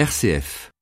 RCF.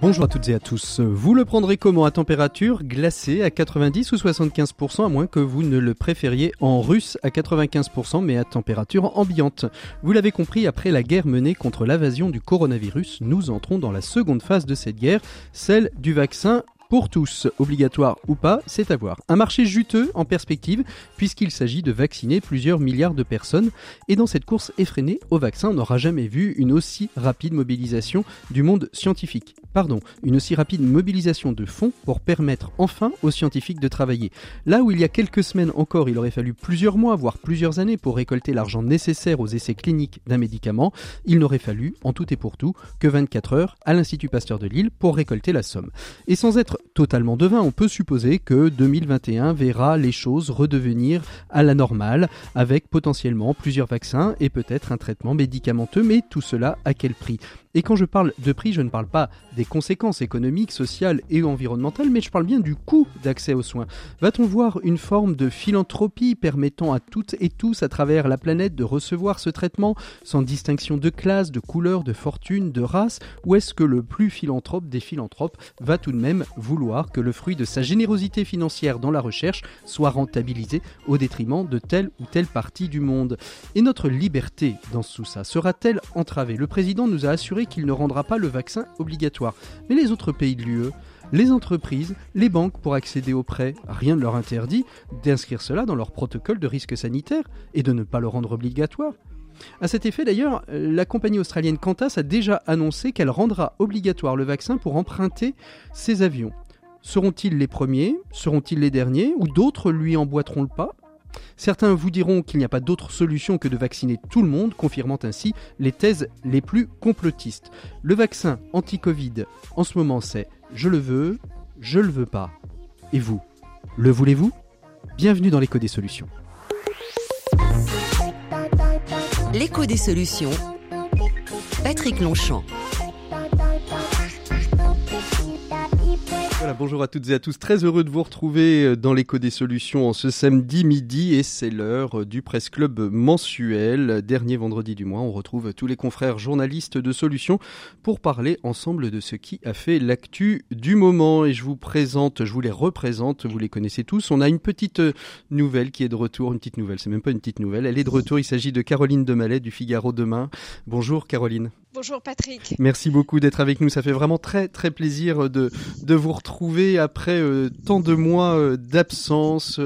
Bonjour à toutes et à tous. Vous le prendrez comment à température glacée à 90 ou 75% à moins que vous ne le préfériez en russe à 95% mais à température ambiante. Vous l'avez compris, après la guerre menée contre l'invasion du coronavirus, nous entrons dans la seconde phase de cette guerre, celle du vaccin pour tous, obligatoire ou pas, c'est à voir. Un marché juteux en perspective, puisqu'il s'agit de vacciner plusieurs milliards de personnes. Et dans cette course effrénée au vaccin, on n'aura jamais vu une aussi rapide mobilisation du monde scientifique. Pardon, une aussi rapide mobilisation de fonds pour permettre enfin aux scientifiques de travailler. Là où il y a quelques semaines encore, il aurait fallu plusieurs mois, voire plusieurs années pour récolter l'argent nécessaire aux essais cliniques d'un médicament, il n'aurait fallu, en tout et pour tout, que 24 heures à l'Institut Pasteur de Lille pour récolter la somme. Et sans être totalement devin, on peut supposer que 2021 verra les choses redevenir à la normale, avec potentiellement plusieurs vaccins et peut-être un traitement médicamenteux, mais tout cela à quel prix? Et quand je parle de prix, je ne parle pas des conséquences économiques, sociales et environnementales, mais je parle bien du coût d'accès aux soins. Va-t-on voir une forme de philanthropie permettant à toutes et tous à travers la planète de recevoir ce traitement sans distinction de classe, de couleur, de fortune, de race? Ou est-ce que le plus philanthrope des philanthropes va tout de même vouloir que le fruit de sa générosité financière dans la recherche soit rentabilisé au détriment de telle ou telle partie du monde? Et notre liberté dans tout ça sera-t-elle entravée? Le président nous a assuré qu'il ne rendra pas le vaccin obligatoire. Mais les autres pays de l'UE, les entreprises, les banques pour accéder aux prêts, rien ne leur interdit d'inscrire cela dans leur protocole de risque sanitaire et de ne pas le rendre obligatoire. À cet effet d'ailleurs, la compagnie australienne Qantas a déjà annoncé qu'elle rendra obligatoire le vaccin pour emprunter ses avions. Seront-ils les premiers? Seront-ils les derniers? Ou d'autres lui emboîteront le pas? Certains vous diront qu'il n'y a pas d'autre solution que de vacciner tout le monde, confirmant ainsi les thèses les plus complotistes. Le vaccin anti-Covid, en ce moment, c'est je le veux, je le veux pas. Et vous, le voulez-vous? Bienvenue dans l'écho des solutions. L'écho des solutions. Patrick Longchamp. Bonjour à toutes et à tous. Très heureux de vous retrouver euh, dans l'écho des solutions en ce samedi midi et c'est l'heure euh, du Presse Club mensuel. Dernier vendredi du mois, on retrouve tous les confrères journalistes de solutions pour parler ensemble de ce qui a fait l'actu du moment. Et je vous présente, je vous les représente, vous les connaissez tous. On a une petite euh, nouvelle qui est de retour, une petite nouvelle, c'est même pas une petite nouvelle. Elle est de retour, il s'agit de Caroline Demallet du Figaro demain. Bonjour Caroline. Bonjour Patrick. Merci beaucoup d'être avec nous. Ça fait vraiment très très plaisir de, de vous retrouver après euh, tant de mois euh, d'absence.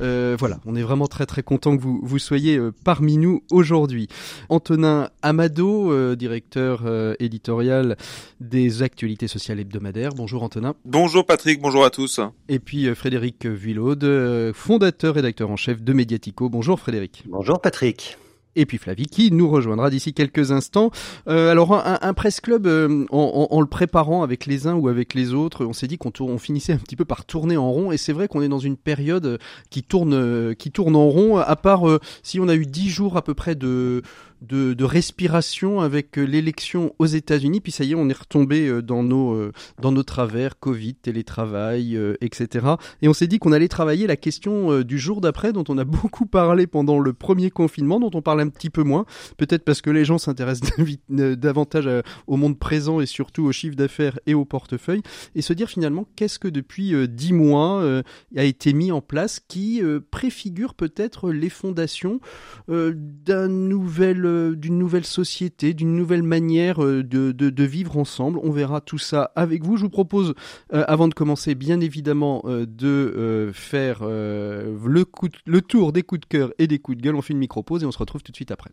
Euh, voilà, on est vraiment très très content que vous, vous soyez parmi nous aujourd'hui. Antonin Amado, directeur éditorial des actualités sociales hebdomadaires. Bonjour Antonin. Bonjour Patrick, bonjour à tous. Et puis Frédéric Villaude, fondateur rédacteur en chef de Mediatico. Bonjour Frédéric. Bonjour Patrick et puis Flavie qui nous rejoindra d'ici quelques instants. Euh, alors un, un presse club euh, en, en, le préparant avec les uns ou avec les autres, on s'est dit qu'on on finissait un petit peu par tourner en rond et c'est vrai qu'on est dans une période qui tourne euh, qui tourne en rond à part euh, si on a eu dix jours à peu près de de, respiration avec l'élection aux États-Unis. Puis ça y est, on est retombé dans nos dans nos travers, Covid, télétravail, etc. Et on s'est dit qu'on allait travailler la question du jour d'après, dont on a beaucoup parlé pendant le premier confinement, dont on parle un petit peu moins. Peut-être parce que les gens s'intéressent davantage au monde présent et surtout aux chiffres d'affaires et au portefeuille. Et se dire finalement qu'est-ce que depuis dix mois a été mis en place qui préfigure peut-être les fondations d'un nouvel d'une nouvelle société, d'une nouvelle manière de, de, de, vivre ensemble. On verra tout ça avec vous. Je vous propose, euh, avant de commencer, bien évidemment, euh, de euh, faire le, coup le tour des coups de cœur et des coups de gueule. On fait une micro-pause et on se retrouve tout de suite après.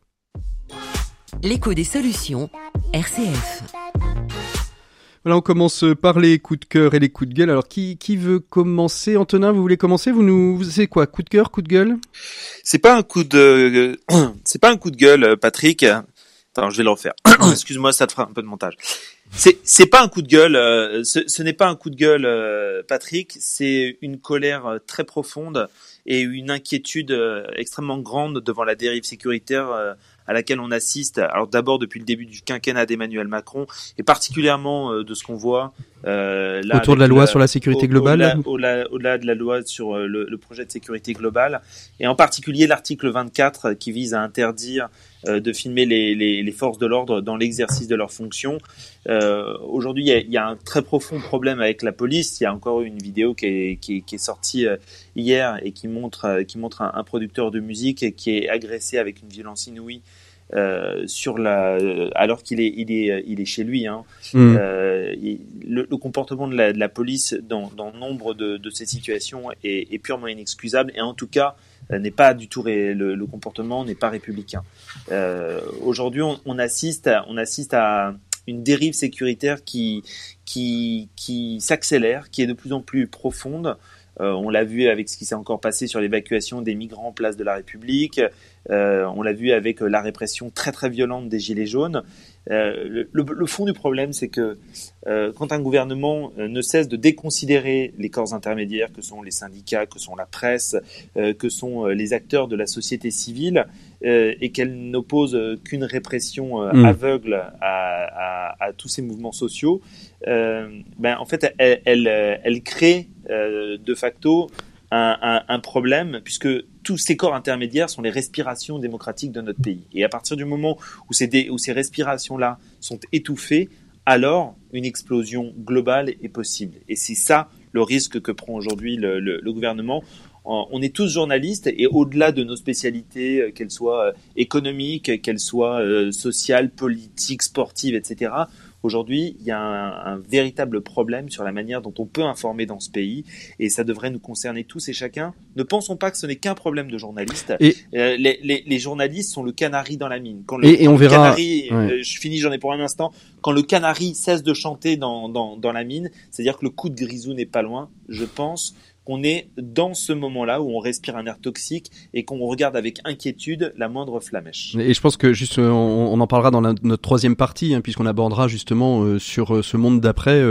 L'écho des solutions, RCF. Voilà, on commence par les coups de cœur et les coups de gueule. Alors, qui, qui veut commencer? Antonin, vous voulez commencer? Vous nous, c'est quoi? Coup de cœur, coup de gueule? C'est pas un coup de, c'est pas un coup de gueule, Patrick. Attends, je vais le refaire. Excuse-moi, ça te fera un peu de montage. C'est, c'est pas un coup de gueule. Euh, ce, ce n'est pas un coup de gueule, euh, Patrick. C'est une colère euh, très profonde et une inquiétude extrêmement grande devant la dérive sécuritaire à laquelle on assiste, alors d'abord depuis le début du quinquennat d'Emmanuel Macron, et particulièrement de ce qu'on voit euh, là, autour de la loi sur la sécurité globale, au-delà, de la loi sur le, le, projet de sécurité globale, et en particulier l'article 24 qui vise à interdire euh, de filmer les, les, les, forces de l'ordre dans l'exercice de leurs fonctions. Euh, aujourd'hui, il y, y, a un très profond problème avec la police. Il y a encore une vidéo qui est, qui est, qui est sortie euh, hier et qui montre, euh, qui montre un, un, producteur de musique qui est agressé avec une violence inouïe. Euh, sur la, alors qu'il est, il est, il est chez lui. Hein. Mm. Euh, le, le, comportement de la, de la police dans, dans nombre de, de ces situations est, est, purement inexcusable et en tout cas euh, n'est pas du tout ré, le, le, comportement n'est pas républicain. Euh, Aujourd'hui, on, on, assiste, à, on assiste à une dérive sécuritaire qui qui, qui s'accélère, qui est de plus en plus profonde. Euh, on l'a vu avec ce qui s'est encore passé sur l'évacuation des migrants en place de la République. Euh, on l'a vu avec la répression très très violente des Gilets jaunes. Euh, le, le, fond du problème, c'est que euh, quand un gouvernement euh, ne cesse de déconsidérer les corps intermédiaires, que sont les syndicats, que sont la presse, euh, que sont les acteurs de la société civile, et qu'elle n'oppose qu'une répression mmh. aveugle à, à, à, tous ces mouvements sociaux, ben en fait, elle, elle, elle crée de facto un, problème puisque tous ces corps intermédiaires sont les respirations démocratiques de notre pays. Et à partir du moment où ces, respirations-là sont étouffées, alors une explosion globale est possible. Et c'est ça le risque que prend aujourd'hui le, gouvernement. On est tous journalistes et au-delà de nos spécialités, euh, qu'elles soient euh, économiques, qu'elles soient euh, sociales, politiques, sportives, etc., Aujourd'hui, il y a un, un, véritable problème sur la manière dont on peut informer dans ce pays, et ça devrait nous concerner tous et chacun. Ne pensons pas que ce n'est qu'un problème de journalistes. Et euh, les, les, les, journalistes sont le canari dans la mine. Quand le, et, on verra. Canari, euh, je finis, j'en ai pour un instant. Quand le canari cesse de chanter dans, dans, dans la mine, c'est-à-dire que le coup de grisou n'est pas loin. Je pense qu'on est dans ce moment-là où on respire un air toxique et qu'on regarde avec inquiétude la moindre flamèche. Et je pense que juste, euh, on, en parlera dans notre troisième partie, hein, puisqu'on abordera justement euh, sur euh, ce monde d'après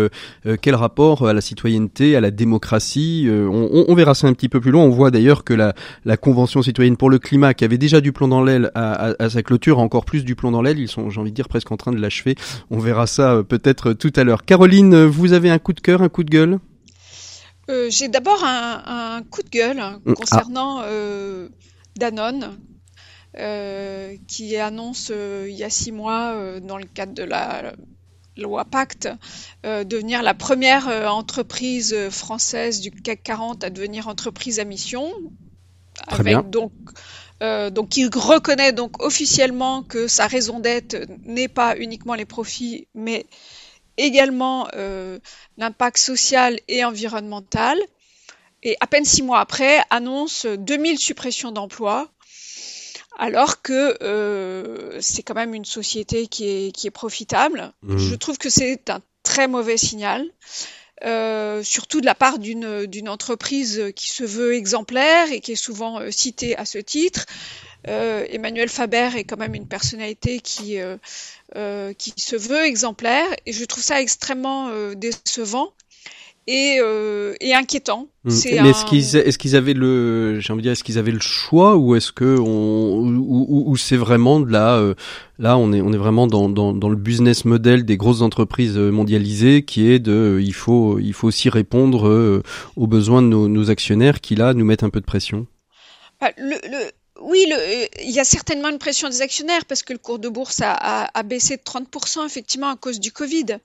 quel rapport à la citoyenneté, à la démocratie. On, verra ça un petit peu plus loin. On voit d'ailleurs que la, Convention citoyenne pour le climat, qui avait déjà du plomb dans l'aile à, à, à, sa clôture, a encore plus du plomb dans l'aile. Ils sont, j'ai envie de dire, presque en train de l'achever. On verra ça peut-être tout à l'heure. Caroline, vous avez un coup de cœur, un coup de gueule? Euh, J'ai d'abord un, un, coup de gueule mm. concernant ah. euh, Danone, euh, qui annonce il y a six mois, dans le cadre de la loi Pacte, devenir la première entreprise française du CAC 40 à devenir entreprise à mission. Très avec bien. donc euh, reconnaît donc officiellement que sa raison d'être n'est pas uniquement les profits, mais également euh, l'impact social et environnemental. Et à peine six mois après, annonce 2000 suppressions d'emplois, alors que euh, c'est quand même une société qui est, qui est profitable. Mmh. Je trouve que c'est un très mauvais signal. Euh, surtout de la part d'une entreprise qui se veut exemplaire et qui est souvent euh, citée à ce titre. Euh, Emmanuel Faber est quand même une personnalité qui, qui se veut exemplaire et je trouve ça extrêmement décevant et, euh, et inquiétant. Mmh. Mais un... est-ce qu'ils est-ce qu'ils avaient le j'ai envie de dire est-ce qu'ils avaient le choix ou est-ce que on ou, ou, ou c'est vraiment de là euh, là on est on est vraiment dans, dans dans le business model des grosses entreprises mondialisées qui est de il faut il faut aussi répondre aux besoins de nos, nos actionnaires qui là nous mettent un peu de pression? Bah, le, le oui, le, euh, il y a certainement une pression des actionnaires parce que le cours de bourse a, a, a baissé de 30% effectivement à cause du Covid.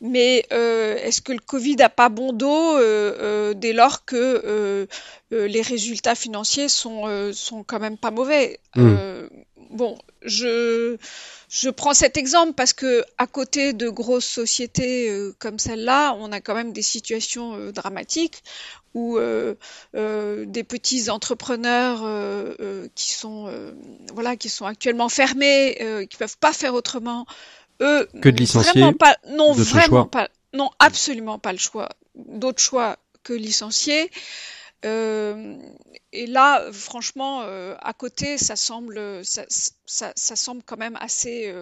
Mais euh, est-ce que le Covid n'a pas bon dos euh, euh, dès lors que les résultats financiers sont, sont quand même pas mauvais? Mmh. Bon, je, je prends cet exemple parce que à côté de grosses sociétés comme celle-là, on a quand même des situations dramatiques ou euh, euh, des petits entrepreneurs euh, euh qui sont euh, voilà qui sont actuellement fermés, euh, qui peuvent pas faire autrement, eux que de licencier, vraiment pas, non vraiment pas, non absolument pas le choix, d'autre choix que licencier. Et là, franchement, à côté, ça semble, ça, ça, ça, semble quand même assez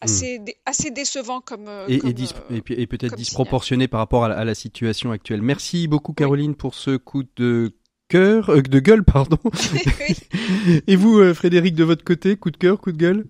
assez, dé assez décevant comme. Euh, et, comme, et, euh, et, et peut-être disproportionné signal. par rapport à la, à la, situation actuelle. Merci beaucoup, Caroline, oui. pour ce coup de cœur, euh, de gueule, pardon. et vous, euh, Frédéric, de votre côté, coup de cœur, coup de gueule?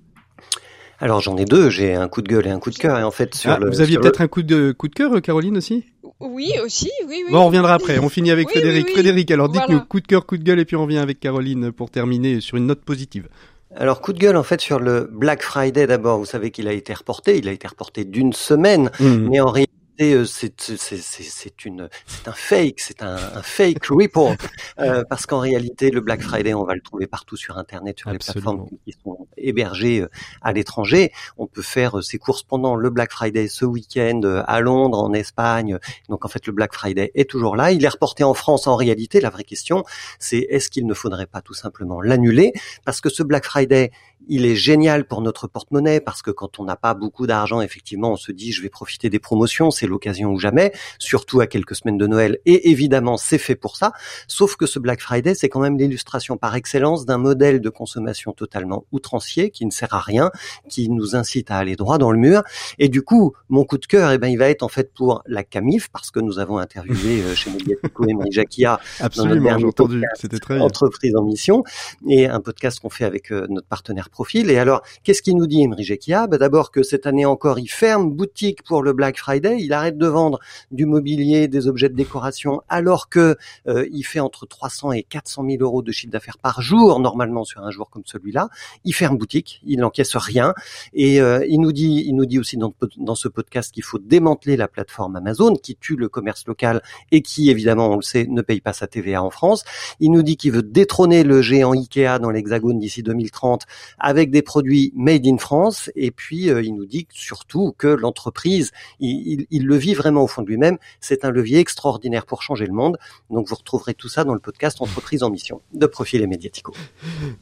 Alors j'en ai deux, j'ai un coup de gueule et un coup de cœur. Et en fait, sur ah, le, vous aviez peut-être un coup de coup de cœur, Caroline aussi? Oui, aussi, oui, oui. Bon, on reviendra après. On finit avec Frédéric. Frédéric, alors dites-nous coup de cœur, coup de gueule, et puis on revient avec Caroline pour terminer sur une note positive. Alors coup de gueule en fait sur le Black Friday d'abord. Vous savez qu'il a été reporté. Il a été reporté d'une semaine, mmh. mais en réalité euh, c'est c'est une c'est un fake, c'est un, un, fake report euh, parce qu'en réalité le Black Friday on va le trouver partout sur internet sur les plateformes qui sont hébergées euh, à l'étranger. On peut faire ses courses pendant le Black Friday ce week-end à Londres, en Espagne. Donc en fait le Black Friday est toujours là. Il est reporté en France. En réalité la vraie question c'est est-ce qu'il ne faudrait pas tout simplement l'annuler? Parce que ce Black Friday il est génial pour notre porte-monnaie parce que quand on n'a pas beaucoup d'argent, effectivement, on se dit je vais profiter des promotions, c'est l'occasion ou jamais, surtout à quelques semaines de Noël. Et évidemment, c'est fait pour ça. Sauf que ce Black Friday, c'est quand même l'illustration par excellence d'un modèle de consommation totalement outrancier qui ne sert à rien, qui nous incite à aller droit dans le mur. Et du coup, mon coup de cœur, eh ben, il va être en fait pour la Camif parce que nous avons interviewé euh, chez Mediatico et Marie Jacquia Absolument, j'ai entendu. C'était très entreprise en mission et un podcast qu'on fait avec euh, notre partenaire profil. Et alors, qu'est-ce qu'il nous dit, Emery Jekia bah, D'abord que cette année encore, il ferme boutique pour le Black Friday. Il arrête de vendre du mobilier, des objets de décoration, alors que euh, il fait entre 300 et 400 000 euros de chiffre d'affaires par jour, normalement sur un jour comme celui-là. Il ferme boutique, il n'encaisse rien. Et euh, il nous dit, il nous dit aussi dans, dans ce podcast qu'il faut démanteler la plateforme Amazon, qui tue le commerce local et qui, évidemment, on le sait, ne paye pas sa TVA en France. Il nous dit qu'il veut détrôner le géant Ikea dans l'Hexagone d'ici 2030 avec des produits made in France. Et puis, euh, il nous dit surtout que l'entreprise, il, il, le vit vraiment au fond de lui-même. C'est un levier extraordinaire pour changer le monde. Donc, vous retrouverez tout ça dans le podcast Entreprise en mission de Profil et Médiatico.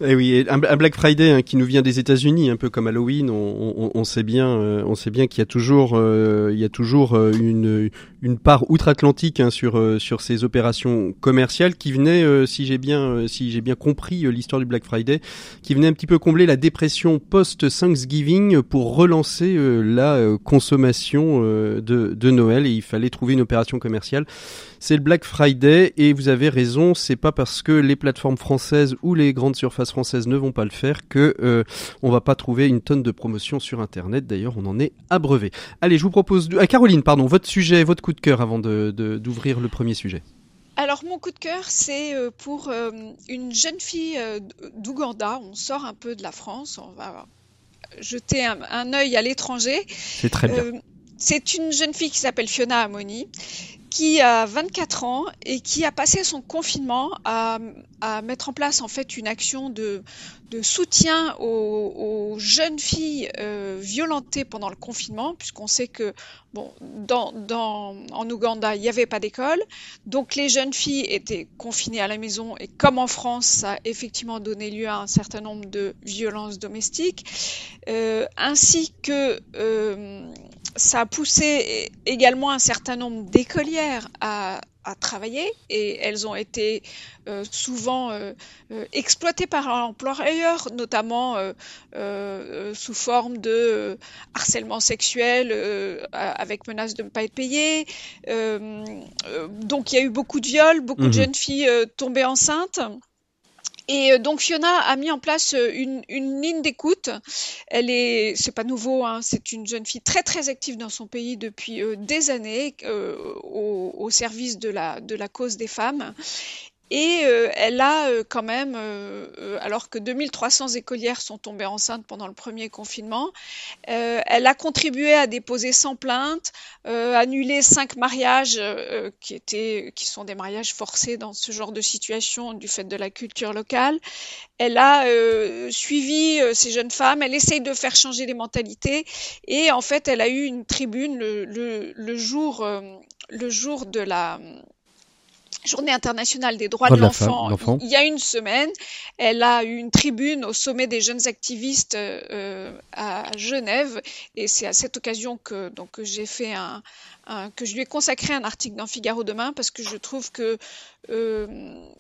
Et eh oui, un, Black Friday hein, qui nous vient des États-Unis, un peu comme Halloween. On, sait bien, euh, on sait bien qu'il y a toujours, euh, il y a toujours une, une part outre-Atlantique hein, sur sur ces opérations commerciales qui venaient, si j'ai bien, si j'ai bien compris l'histoire du Black Friday, qui venait un petit peu combler la dépression post-Thanksgiving pour relancer euh, la euh, consommation euh, de, de, Noël et il fallait trouver une opération commerciale. C'est le Black Friday et vous avez raison, c'est pas parce que les plateformes françaises ou les grandes surfaces françaises ne vont pas le faire que on va pas trouver une tonne de promotions sur internet. D'ailleurs, on en est abreuvé. Allez, je vous propose à Caroline, pardon, votre sujet, votre coup de cœur avant de d'ouvrir le premier sujet. Alors mon coup de cœur, c'est euh, pour euh, une jeune fille euh, d'Ouganda. On sort un peu de la France, on va jeter un, un œil à l'étranger. C'est très bien. c'est une jeune fille qui s'appelle Fiona Amoni, qui a 24 ans et qui a passé son confinement à, à mettre en place en fait une action de, de soutien aux, aux, jeunes filles euh, violentées pendant le confinement, puisqu'on sait que bon, dans, dans, en Ouganda, il n'y avait pas d'école, donc les jeunes filles étaient confinées à la maison, et comme en France, ça a effectivement donné lieu à un certain nombre de violences domestiques, euh, ainsi que euh, ça a poussé également un certain nombre d'écolières à, à, travailler et elles ont été euh, souvent euh, euh exploitées par l'employeur, notamment sous forme de harcèlement sexuel avec menace de ne pas être payées. donc il y a eu beaucoup de viols, beaucoup mmh. de jeunes filles tombées enceintes. Et euh, donc Fiona a mis en place euh, une, ligne d'écoute. Elle est, c'est pas nouveau, hein, c'est une jeune fille très très active dans son pays depuis euh, des années au, service de la cause des femmes. Et euh, elle a euh, quand même, euh, alors que 2300 écolières sont tombées enceintes pendant le premier confinement, elle a contribué à déposer 100 plaintes, annuler 5 mariages qui, étaient, qui sont des mariages forcés dans ce genre de situation du fait de la culture locale. Elle a suivi ces jeunes femmes, elle essaye de faire changer les mentalités et en fait elle a eu une tribune le, jour, le jour de la Journée internationale des droits de, l'enfant, il y a une semaine, elle a eu une tribune au sommet des jeunes activistes euh, à Genève, et c'est à cette occasion que donc j'ai fait un, que je lui ai consacré un article dans Figaro demain parce que je trouve que euh,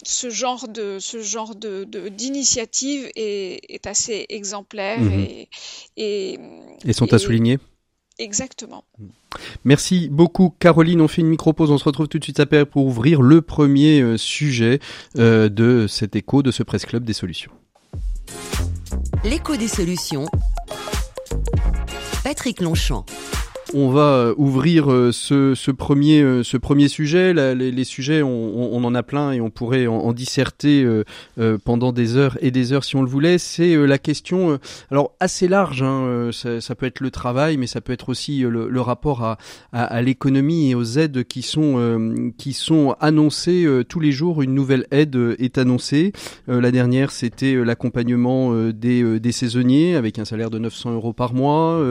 ce genre de ce genre de d'initiative est, est, assez exemplaire mhm. et, et, et sont à souligner? Exactement. Merci beaucoup Caroline. On fait une micro-pause. On se retrouve tout de suite après pour ouvrir le premier euh, sujet euh, de cet écho de ce Presse Club des solutions. L'écho des solutions. Patrick Longchamp. On va euh, ouvrir euh, ce, premier, euh, ce premier sujet. les, sujets, on, en a plein et on pourrait en, en disserter pendant des heures et des heures si on le voulait. C'est la question, alors assez large. Hein, ça, peut être le travail, mais ça peut être aussi le, rapport à, l'économie et aux aides qui sont qui sont annoncées tous les jours. Une nouvelle aide est annoncée. la dernière, c'était l'accompagnement des, des saisonniers avec un salaire de 900 euros par mois.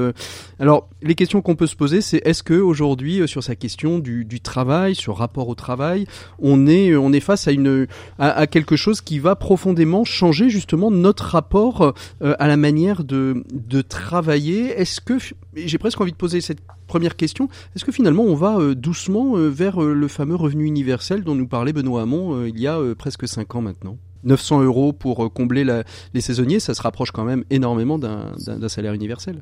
alors, les questions qu'on peut se poser, c'est est-ce que aujourd'hui, euh, sur sa question du, travail, sur rapport au travail, on est, euh, on est face à une, à, quelque chose qui va profondément changer justement notre rapport euh, à la manière de, de travailler? Est-ce que, j'ai presque envie de poser cette première question, est-ce que finalement on va doucement vers le fameux revenu universel dont nous parlait Benoît Hamon il y a presque cinq ans maintenant? 900 euros pour combler les saisonniers, ça se rapproche quand même énormément d'un salaire universel.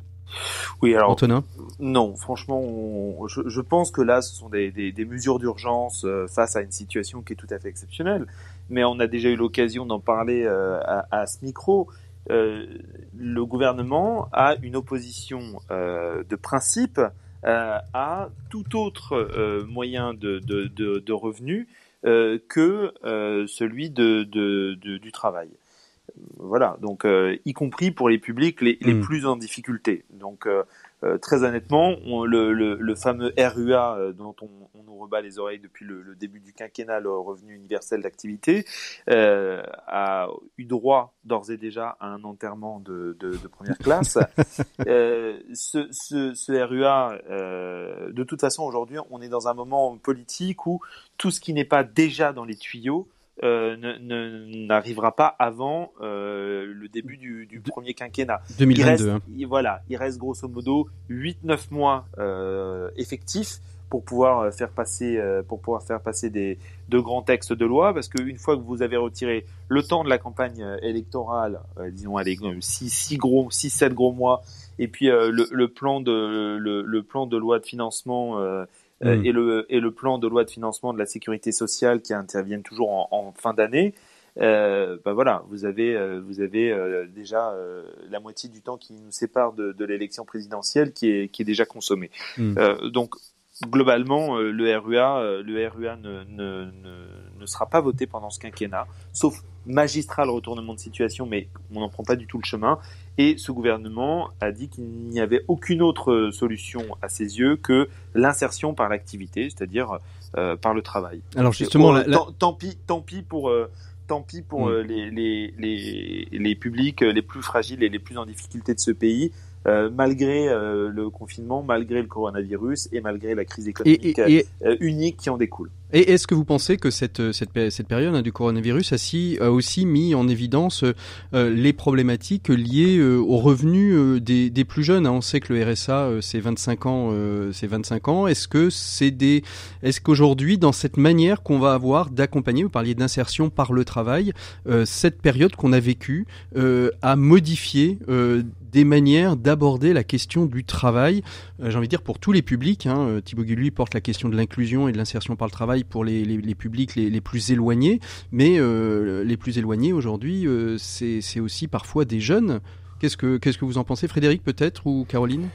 Oui, alors Antonin non, franchement, on, je, je, pense que là, ce sont des, des, des mesures d'urgence euh, face à une situation qui est tout à fait exceptionnelle. Mais on a déjà eu l'occasion d'en parler euh, à, à, ce micro. Euh, le gouvernement a une opposition euh, de principe euh, à tout autre moyen de, de, de, de revenus que celui de, du travail voilà, donc euh, y compris pour les publics les, les mmh. plus en difficulté. Donc euh, euh, très honnêtement, on, le, le, le, fameux RUA euh, dont on, on, nous rebat les oreilles depuis le, le début du quinquennat, le revenu universel d'activité, euh, a eu droit d'ores et déjà à un enterrement de, de, de première classe. ce, ce, ce, RUA, de toute façon, aujourd'hui, on est dans un moment politique où tout ce qui n'est pas déjà dans les tuyaux n'arrivera pas avant euh, le début du, du, premier quinquennat. 2022. Il reste, hein. il, voilà, il reste grosso modo 8-9 mois euh, effectifs pour pouvoir euh, faire passer euh, pour pouvoir faire passer des de grands textes de loi parce qu'une fois que vous avez retiré le temps de la campagne euh, électorale disons allez 6 six gros 6 7 gros mois et puis le, le, plan de le, le, plan de loi de financement mmh. et, le, et le plan de loi de financement de la sécurité sociale qui interviennent toujours en, en fin d'année, euh, bah voilà, vous avez, euh, vous avez euh, déjà euh, la moitié du temps qui nous sépare de, de l'élection présidentielle qui est, qui est déjà consommé. Mmh. donc globalement, le RUA, le RUA ne, ne, ne, ne, sera pas voté pendant ce quinquennat, sauf magistral retournement de situation, mais on n'en prend pas du tout le chemin. Et ce gouvernement a dit qu'il n'y avait aucune autre solution à ses yeux que l'insertion par l'activité, c'est-à-dire euh, par le travail. Alors justement, pour, la, la... Tant, tant, pis, tant pis pour. Euh, tant pis pour mmh. les, les, les, les publics les plus fragiles et les plus en difficulté de ce pays, euh, malgré euh, le confinement, malgré le coronavirus et malgré la crise économique et, et, euh, unique qui en découle. Et est-ce que vous pensez que cette, cette, cette période hein, du coronavirus a, si, a, aussi mis en évidence euh, les problématiques liées euh, aux revenus euh, des, des, plus jeunes hein? On sait que le RSA, c'est 25 ans. c'est 25 ans. Est-ce que c'est des, est-ce qu'aujourd'hui, dans cette manière qu'on va avoir d'accompagner, vous parliez d'insertion par le travail, cette période qu'on a vécue a modifié des manières d'aborder la question du travail. Euh, J'ai envie de dire pour tous les publics. Hein, Thibaut Gulli porte la question de l'inclusion et de l'insertion par le travail pour les, publics les, plus éloignés, mais euh, les plus éloignés aujourd'hui, euh, c'est aussi parfois des jeunes. Qu'est-ce que qu'est-ce que vous en pensez, Frédéric peut-être ou Caroline?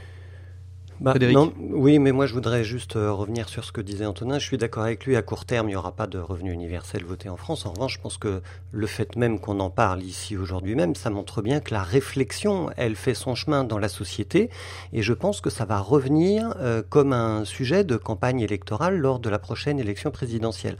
Bah, non, oui, mais moi je voudrais juste euh, revenir sur ce que disait Antonin. Je suis d'accord avec lui. À court terme, il n'y aura pas de revenu universel voté en France. En revanche, je pense que le fait même qu'on en parle ici aujourd'hui même, ça montre bien que la réflexion, elle fait son chemin dans la société. Et je pense que ça va revenir euh, comme un sujet de campagne électorale lors de la prochaine élection présidentielle.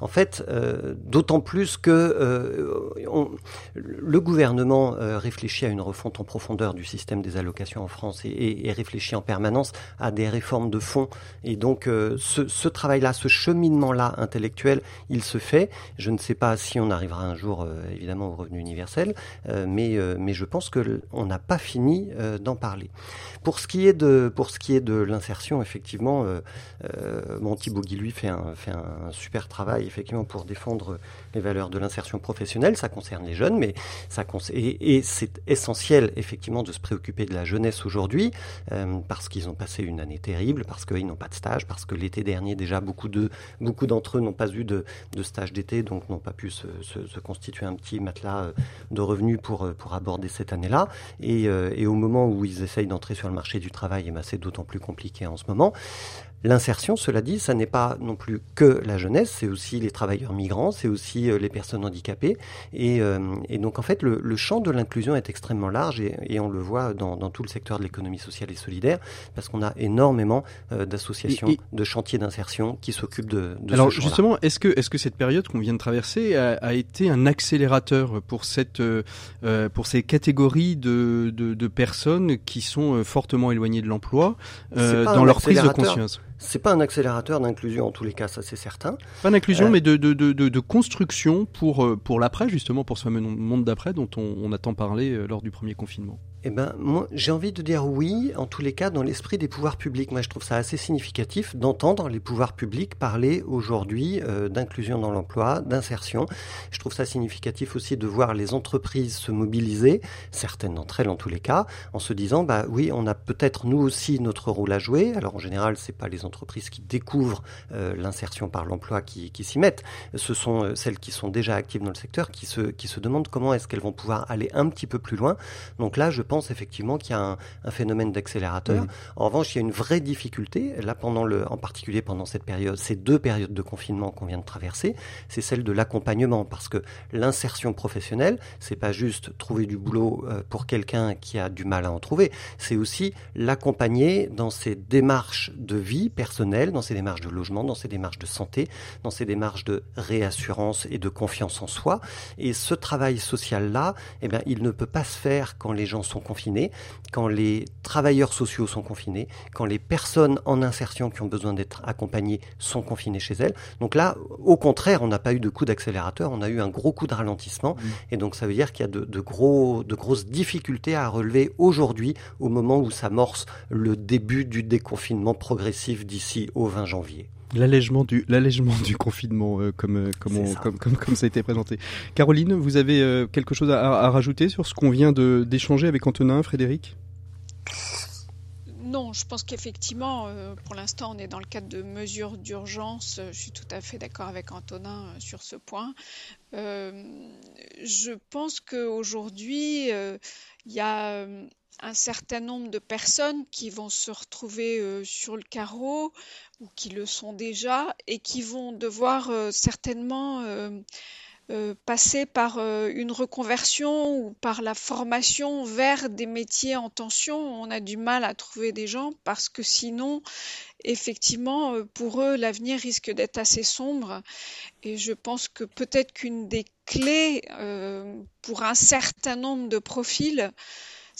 En fait, euh, d'autant plus que on, le gouvernement réfléchit à une refonte en profondeur du système des allocations en France et, et, et réfléchit en permanence à des réformes de fond. Et donc euh, ce, travail-là, ce cheminement-là intellectuel, il se fait. Je ne sais pas si on arrivera un jour, euh, évidemment, au revenu universel, euh, mais, mais je pense que on n'a pas fini d'en parler. Pour ce qui est de, pour ce qui est de l'insertion, effectivement, mon Thibaut Guy, lui, fait un, fait un super travail, effectivement, pour défendre les valeurs de l'insertion professionnelle. Ça concerne les jeunes, mais ça et, et c'est essentiel, effectivement, de se préoccuper de la jeunesse aujourd'hui, parce qu'ils ont ont passé une année terrible parce qu'ils n'ont pas de stage, parce que l'été dernier déjà beaucoup de beaucoup d'entre eux n'ont pas eu de, stage d'été, donc n'ont pas pu se, constituer un petit matelas de revenus pour pour aborder cette année-là. Et, et, au moment où ils essayent d'entrer sur le marché du travail, eh ben, c'est d'autant plus compliqué en ce moment. L'insertion, cela dit, ça n'est pas non plus que la jeunesse, c'est aussi les travailleurs migrants, c'est aussi euh, les personnes handicapées. Et, euh, et donc en fait, le, le champ de l'inclusion est extrêmement large et, et on le voit dans, dans, tout le secteur de l'économie sociale et solidaire, parce qu'on a énormément euh, d'associations, de chantiers d'insertion qui s'occupent de, de Alors justement, est-ce que, est -ce que cette période qu'on vient de traverser a, a, été un accélérateur pour, cette, euh, pour ces catégories de, de, de, personnes qui sont fortement éloignées de l'emploi dans leur prise de conscience? C'est pas un accélérateur d'inclusion en tous les cas, ça c'est certain. Pas d'inclusion, euh, mais de, de, de, de, construction pour, euh, pour l'après, justement, pour ce fameux monde d'après dont on, on, a tant parlé euh, lors du premier confinement. Eh ben, moi, j'ai envie de dire oui, en tous les cas, dans l'esprit des pouvoirs publics. Moi, je trouve ça assez significatif d'entendre les pouvoirs publics parler aujourd'hui euh, d'inclusion dans l'emploi, d'insertion. Je trouve ça significatif aussi de voir les entreprises se mobiliser, certaines d'entre elles en tous les cas, en se disant, bah oui, on a peut-être nous aussi notre rôle à jouer. Alors, en général, c'est pas les entreprises qui découvrent euh, l'insertion par l'emploi qui, s'y mettent. Ce sont euh, celles qui sont déjà actives dans le secteur qui se, qui se demandent comment est-ce qu'elles vont pouvoir aller un petit peu plus loin. Donc là, je pense effectivement qu'il y a un, un phénomène d'accélérateur. En revanche, il y a une vraie difficulté, là pendant le, en particulier pendant cette période, ces deux périodes de confinement qu'on vient de traverser, c'est celle de l'accompagnement, parce que l'insertion professionnelle, c'est pas juste trouver du boulot euh, pour quelqu'un qui a du mal à en trouver, c'est aussi l'accompagner dans ses démarches de vie personnelle, dans ses démarches de logement, dans ses démarches de santé, dans ses démarches de réassurance et de confiance en soi. Et ce travail social-là, eh bien, il ne peut pas se faire quand les gens sont confinés, quand les travailleurs sociaux sont confinés, quand les personnes en insertion qui ont besoin d'être accompagnées sont confinées chez elles. Donc là, au contraire, on n'a pas eu de coup d'accélérateur, on a eu un gros coup de ralentissement. Mmh. Et donc ça veut dire qu'il y a de, de, gros, de grosses difficultés à relever aujourd'hui, au moment où s'amorce le début du déconfinement progressif d'ici au 20 janvier. L'allègement du, l'allègement du confinement, euh, comme, euh, comme, on, comme, comme, comme, ça a été présenté. Caroline, vous avez euh, quelque chose à, à, rajouter sur ce qu'on vient de, d'échanger avec Antonin, Frédéric? Non, je pense qu'effectivement, euh, pour l'instant, on est dans le cadre de mesures d'urgence. Je suis tout à fait d'accord avec Antonin sur ce point. Euh, je pense qu'aujourd'hui, il y a un certain nombre de personnes qui vont se retrouver euh, sur le carreau ou qui le sont déjà et qui vont devoir euh, certainement euh, passer par une reconversion ou par la formation vers des métiers en tension. On a du mal à trouver des gens parce que sinon, effectivement, pour eux, l'avenir risque d'être assez sombre. Et je pense que peut-être qu'une des clés pour un certain nombre de profils,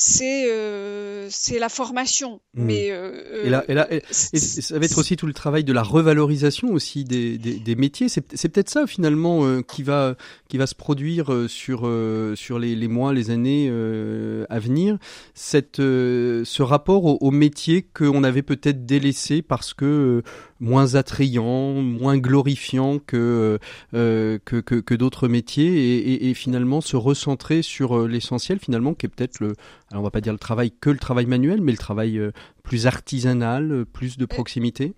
c'est euh, c'est la formation. Mmh. Mais euh, et, là, et, là, et, et, ça va être aussi tout le travail de la revalorisation aussi des, des, des métiers. C'est peut-être ça finalement euh, qui va qui va se produire euh, sur euh, sur les, les, mois, les années euh, à venir. Cette ce rapport au, au métier qu'on avait peut-être délaissé parce que moins attrayant, moins glorifiant que que, que, que d'autres métiers et, finalement se recentrer sur l'essentiel finalement qui est peut-être le alors on va pas dire le travail que le travail manuel, mais le travail euh, plus artisanal, euh, plus de proximité.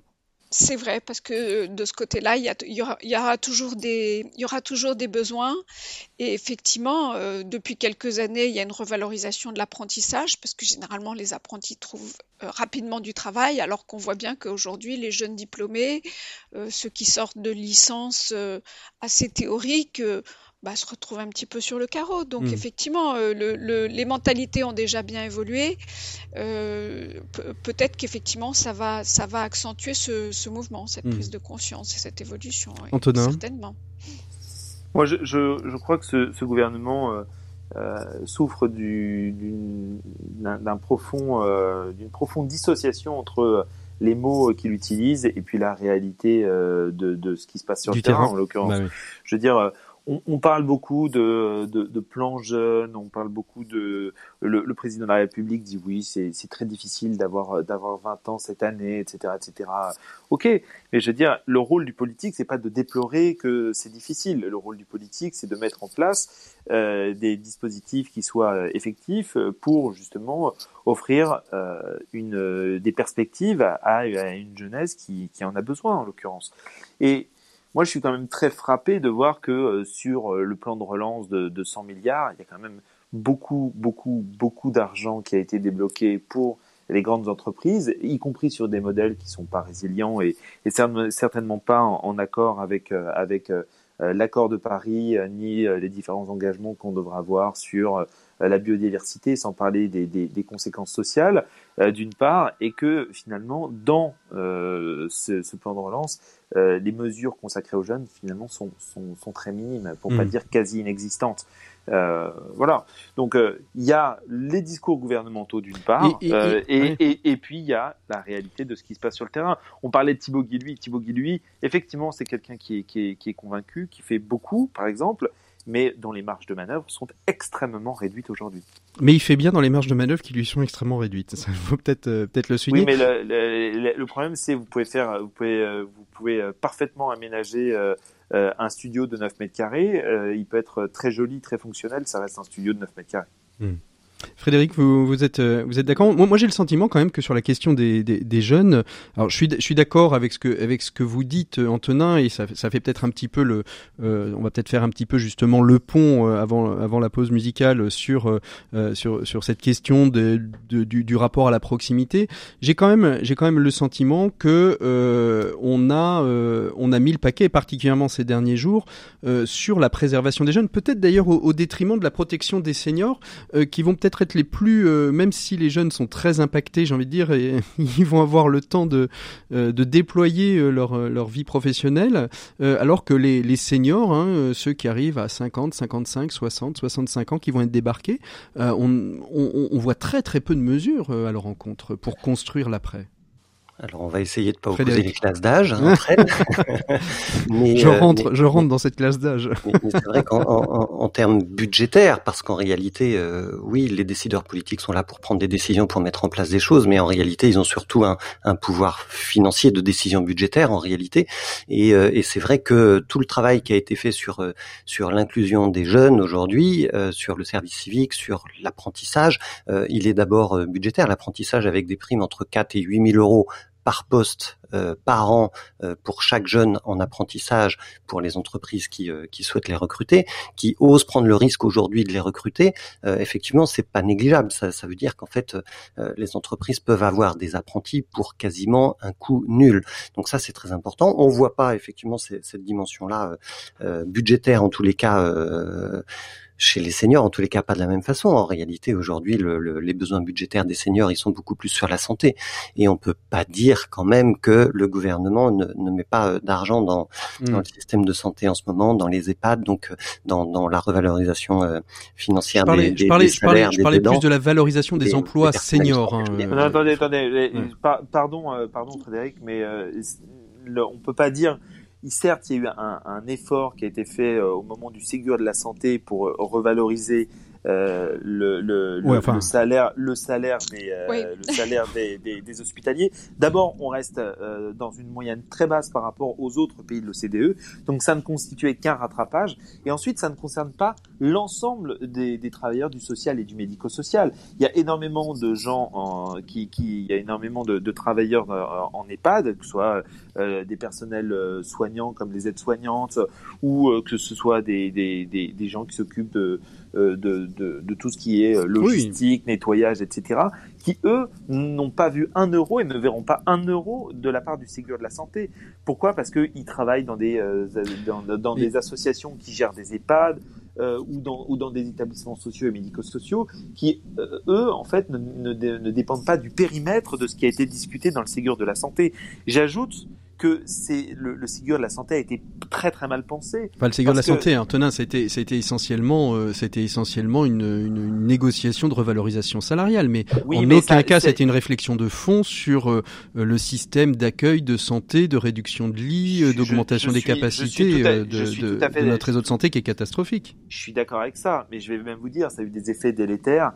C'est vrai, parce que de ce côté-là, il, il, il, y aura toujours des, il y aura toujours des besoins. Et effectivement, euh, depuis quelques années, il y a une revalorisation de l'apprentissage, parce que généralement, les apprentis trouvent euh, rapidement du travail, alors qu'on voit bien qu'aujourd'hui, les jeunes diplômés, euh, ceux qui sortent de licences assez théoriques, bah, se retrouve un petit peu sur le carreau. Donc mmh. effectivement, euh, le, le, les mentalités ont déjà bien évolué. Euh, Peut-être qu'effectivement, ça va, ça va accentuer ce, ce mouvement, cette mmh. prise de conscience et cette évolution. Oui, Antonin Certainement. Moi, je, je, je, crois que ce, ce gouvernement euh, euh souffre d'un profond, euh, d'une profonde dissociation entre les mots qu'il utilise et puis la réalité de, de ce qui se passe sur le terrain, terrain, en l'occurrence. Bah oui. Je veux dire on, parle beaucoup de, de, de, plans jeunes, on parle beaucoup de le, le président de la République dit oui, c'est très difficile d'avoir d'avoir 20 ans cette année, etc., etc. Ok, mais je veux dire, le rôle du politique, c'est pas de déplorer que c'est difficile. Le rôle du politique, c'est de mettre en place euh, des dispositifs qui soient effectifs pour justement offrir euh, une des perspectives à, à, une jeunesse qui, qui en a besoin en l'occurrence. Et moi, je suis quand même très frappé de voir que euh, sur euh, le plan de relance de, de 100 milliards, il y a quand même beaucoup, beaucoup, beaucoup d'argent qui a été débloqué pour les grandes entreprises, y compris sur des modèles qui sont pas résilients et, certainement pas en, accord avec euh, avec l'accord de Paris ni les différents engagements qu'on devra avoir sur la biodiversité, sans parler des, des, des conséquences sociales, d'une part, et que finalement, dans ce, ce, plan de relance, euh, les mesures consacrées aux jeunes finalement sont, sont, sont très minimes, pour pas hmm. dire quasi inexistantes. Euh, voilà. Donc euh, il y a les discours gouvernementaux d'une part, et, et, et, puis il y a la réalité de ce qui se passe sur le terrain. On parlait de Thibaut Guilluy. Thibaut Guilluy, effectivement, c'est quelqu'un qui est, qui, est, qui est convaincu, qui fait beaucoup, par exemple, mais dont les marges de manœuvre sont extrêmement réduites aujourd'hui. Mais il fait bien dans les marges de manœuvre qui lui sont extrêmement réduites. Ça faut peut-être euh, peut-être le souligner. Oui, mais le, le, problème c'est vous pouvez faire, vous pouvez euh, vous pouvez euh, parfaitement aménager un studio de 9 mètres carrés. il peut être très joli, très fonctionnel. Ça reste un studio de 9 mètres carrés. Hmm. Frédéric, vous, vous êtes, euh, vous êtes d'accord? Moi, j'ai le sentiment quand même que sur la question des, jeunes, alors je suis, d'accord avec ce que, vous dites, euh, Antonin, et ça, fait peut-être un petit peu le, euh, on va peut-être faire un petit peu justement le pont avant, la pause musicale sur, cette question du, rapport à la proximité. J'ai quand même, le sentiment que on a, on a mis le paquet, particulièrement ces derniers jours, sur la préservation des jeunes, peut-être d'ailleurs au, au, détriment de la protection des seniors, qui vont peut-être être les plus, euh, même si les jeunes sont très impactés, j'ai envie de dire, et ils vont avoir le temps de, euh, de déployer euh, leur, leur vie professionnelle, alors que les, les seniors, hein, ceux qui arrivent à 50, 55, 60, 65 ans, qui vont être débarqués, on, on, on, voit très très peu de mesures à leur encontre pour construire l'après. Alors on va essayer de pas opposer les classes d'âge hein, je euh, rentre, je rentre dans cette classe d'âge. mais, c'est vrai qu'en en, termes budgétaires, parce qu'en réalité, euh, oui, les décideurs politiques sont là pour prendre des décisions, pour mettre en place des choses, mais en réalité, ils ont surtout un, un pouvoir financier de décision budgétaire en réalité. Et, euh, et c'est vrai que tout le travail qui a été fait sur sur l'inclusion des jeunes aujourd'hui, sur le service civique, sur l'apprentissage, il est d'abord budgétaire. L'apprentissage avec des primes entre 4 et 8 000 euros par poste euh, par an euh, pour chaque jeune en apprentissage pour les entreprises qui, euh, qui souhaitent les recruter, qui osent prendre le risque aujourd'hui de les recruter, effectivement, c'est pas négligeable. Ça, ça veut dire qu'en fait, les entreprises peuvent avoir des apprentis pour quasiment un coût nul. Donc ça, c'est très important. On voit pas effectivement cette dimension-là budgétaire en tous les cas chez les seniors, en tous les cas pas de la même façon. En réalité, aujourd'hui, le, les besoins budgétaires des seniors, ils sont beaucoup plus sur la santé. Et on peut pas dire quand même que le gouvernement ne, ne met pas euh, d'argent dans, hmm. dans, le système de santé en ce moment, dans les EHPAD, donc euh, dans, dans la revalorisation euh, financière des, des, je parlais, je parlais, je parlais plus de la valorisation des, emplois seniors. Hein, attendez, attendez, pardon, pardon Frédéric, mais le, on peut pas dire certes, il y a eu un, un, effort qui a été fait euh, au moment du Ségur de la santé pour euh, revaloriser euh, le, le, le, salaire, le salaire des, euh, le salaire des, des, des hospitaliers. D'abord, on reste euh, dans une moyenne très basse par rapport aux autres pays de l'OCDE, donc ça ne constituait qu'un rattrapage. Et ensuite, ça ne concerne pas l'ensemble des, des, travailleurs du social et du médico-social. Il y a énormément de gens en, qui, qui, il y a énormément de, de travailleurs en EHPAD, que ce soit des personnels soignants comme les aides-soignantes, ou que ce soit des, des, des, des gens qui s'occupent de euh, de, de, de, tout ce qui est euh, logistique, nettoyage, etc., qui eux n'ont pas vu un euro et ne verront pas un euro de la part du Ségur de la santé. Pourquoi? Parce qu'ils travaillent dans des euh, dans, dans des associations qui gèrent des EHPAD. Euh, ou, dans, ou dans des établissements sociaux et médico-sociaux qui, eux, en fait, ne, ne, ne, dépendent pas du périmètre de ce qui a été discuté dans le Ségur de la santé. J'ajoute que c'est le, le, Ségur de la santé a été très très mal pensé. Enfin, le Ségur de la santé, Antonin, c'était c'était essentiellement euh, c'était essentiellement une, une, une, négociation de revalorisation salariale, mais en aucun cas c'était une réflexion de fond sur euh, le système d'accueil de santé, de réduction de lits, euh, d'augmentation des capacités de, de, de, notre réseau de santé qui est catastrophique. Je suis d'accord avec ça, mais je vais même vous dire, ça a eu des effets délétères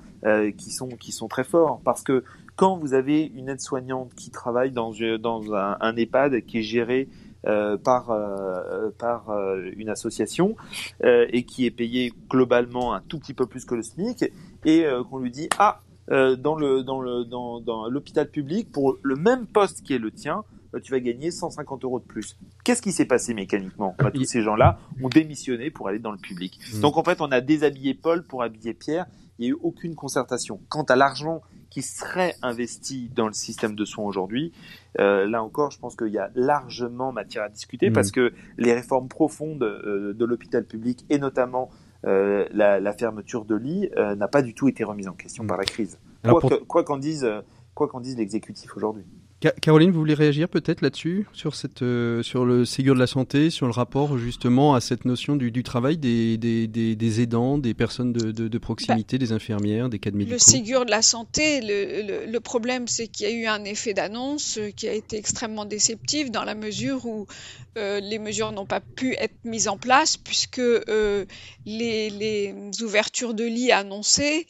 qui sont qui sont très forts parce que quand vous avez une aide-soignante qui travaille dans, dans un, un EHPAD qui est géré euh, par euh, par euh, une association et qui est payée globalement un tout petit peu plus que le SMIC et qu'on lui dit ah dans le dans le dans, dans l'hôpital public pour le même poste qui est le tien tu vas gagner 150 euros de plus. Qu'est-ce qui s'est passé mécaniquement? Bah, Tous ces gens-là ont démissionné pour aller dans le public. Mmh. Donc en fait, on a déshabillé Paul pour habiller Pierre. Il n'y a eu aucune concertation. Quant à l'argent qui serait investi dans le système de soins aujourd'hui, euh, là encore, je pense qu'il y a largement matière à discuter mmh. parce que les réformes profondes euh, de l'hôpital public et notamment euh, la, la, fermeture de lits euh, n'a pas du tout été remise en question mmh. par la crise. quoi, pour... qu'en dise, quoi qu'en dise l'exécutif aujourd'hui. Caroline, vous voulez réagir peut-être là-dessus, sur cette, euh, sur le Ségur de la santé, sur le rapport justement à cette notion du, du travail des, des, des, des, aidants, des personnes de, de, de proximité, bah, des infirmières, des cadres médicaux. Le Ségur de la santé, le, le, le problème, c'est qu'il y a eu un effet d'annonce euh, qui a été extrêmement déceptif dans la mesure où euh, les mesures n'ont pas pu être mises en place puisque euh, les, les ouvertures de lits annoncées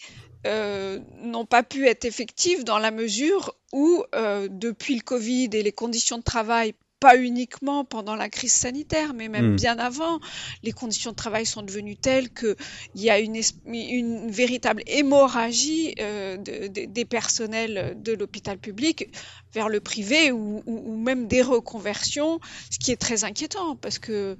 euh, n'ont pas pu être effectives dans la mesure où, euh, depuis le Covid et les conditions de travail pas uniquement pendant la crise sanitaire, mais même mmh. bien avant, les conditions de travail sont devenues telles qu'il y a une, une véritable hémorragie euh, de, de, des personnels de l'hôpital public vers le privé ou, ou, ou, même des reconversions, ce qui est très inquiétant parce que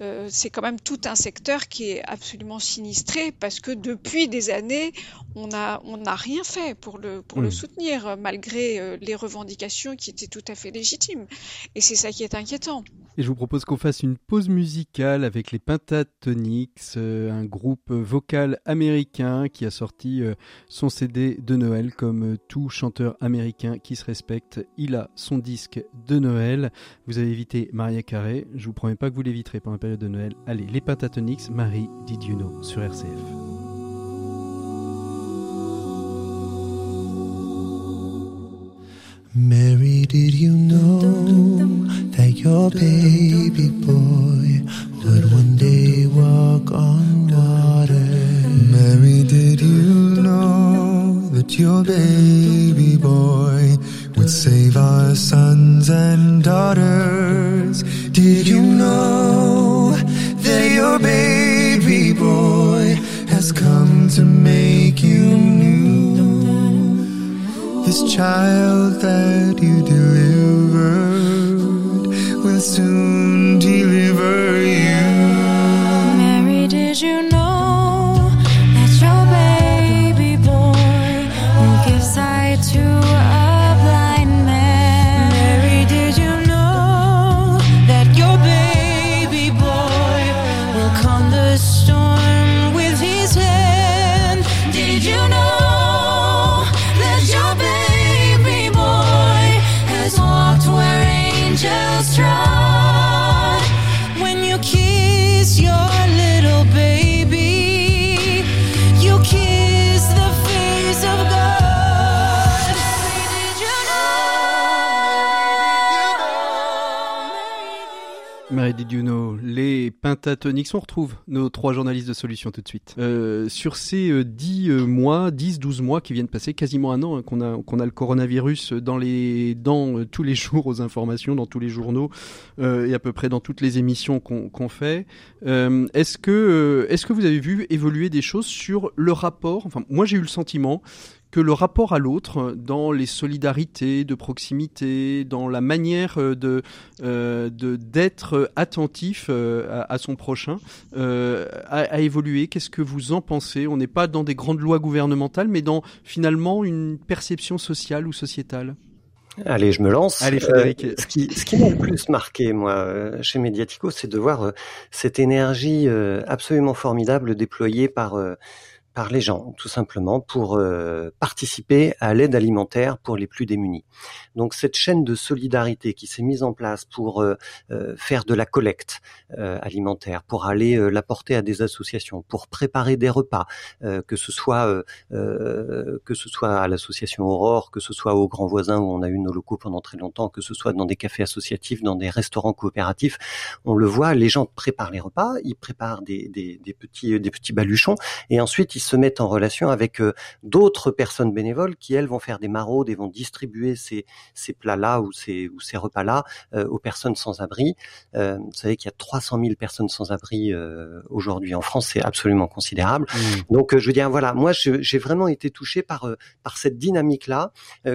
euh, c'est quand même tout un secteur qui est absolument sinistré parce que depuis des années, on n'a on a rien fait pour le, pour mmh. le soutenir malgré euh, les revendications qui étaient tout à fait légitimes. Et c'est ça qui est inquiétant. Et je vous propose qu'on fasse une pause musicale avec les Pentatonics, euh, un groupe vocal américain qui a sorti euh, son CD de Noël comme euh, tout chanteur américain qui se respecte. Il a son disque de Noël. Vous avez évité Maria Carré. Je vous promets pas que vous l'éviterez pendant la période de Noël. Allez, les Pentatonics, Marie Did You sur RCF. Mary, did you know that your baby boy would one day walk on water? Mary, did you know that your baby boy would save our sons and daughters? Did you know that your baby boy has come to make you? This child that you delivered will soon deliver you. Mary, did you know did you know les Pentatonics on retrouve nos trois journalistes de solutions tout de suite euh, sur ces euh, 10 euh, mois 10 12 mois qui viennent passer quasiment un an hein, qu'on a a le coronavirus dans les dans euh, tous les jours aux informations dans tous les journaux euh, et à peu près dans toutes les émissions qu'on qu fait euh, est-ce que est-ce que vous avez vu évoluer des choses sur le rapport? Enfin moi j'ai eu le sentiment que le rapport à l'autre dans les solidarités de proximité, dans la manière de euh, d'être attentif euh, à, à, son prochain, euh, a, a, évolué. Qu'est-ce que vous en pensez? On n'est pas dans des grandes lois gouvernementales, mais dans finalement une perception sociale ou sociétale. Allez, je me lance. Allez, Frédéric. Euh, ce qui, ce qui m'a le plus marqué, moi, euh, chez Mediatico, c'est de voir euh, cette énergie absolument formidable déployée par par les gens, tout simplement, pour euh, participer à l'aide alimentaire pour les plus démunis. Donc cette chaîne de solidarité qui s'est mise en place pour euh, euh, faire de la collecte alimentaire, pour aller l'apporter à des associations, pour préparer des repas, que ce soit que ce soit à l'association Aurore, que ce soit au Grand Voisin où on a eu nos locaux pendant très longtemps, que ce soit dans des cafés associatifs, dans des restaurants coopératifs, on le voit, les gens préparent les repas, ils préparent des, des petits des petits baluchons et ensuite ils se mettent en relation avec euh, d'autres personnes bénévoles qui elles vont faire des maraudes et vont distribuer ces ces plats-là ou ces ou ces repas-là euh, aux personnes sans abri. Euh, vous savez qu'il y a 300 000 personnes sans abri aujourd'hui en France, c'est absolument considérable. Mmh. Donc, je veux dire, voilà, moi, j'ai vraiment été touché par par cette dynamique-là,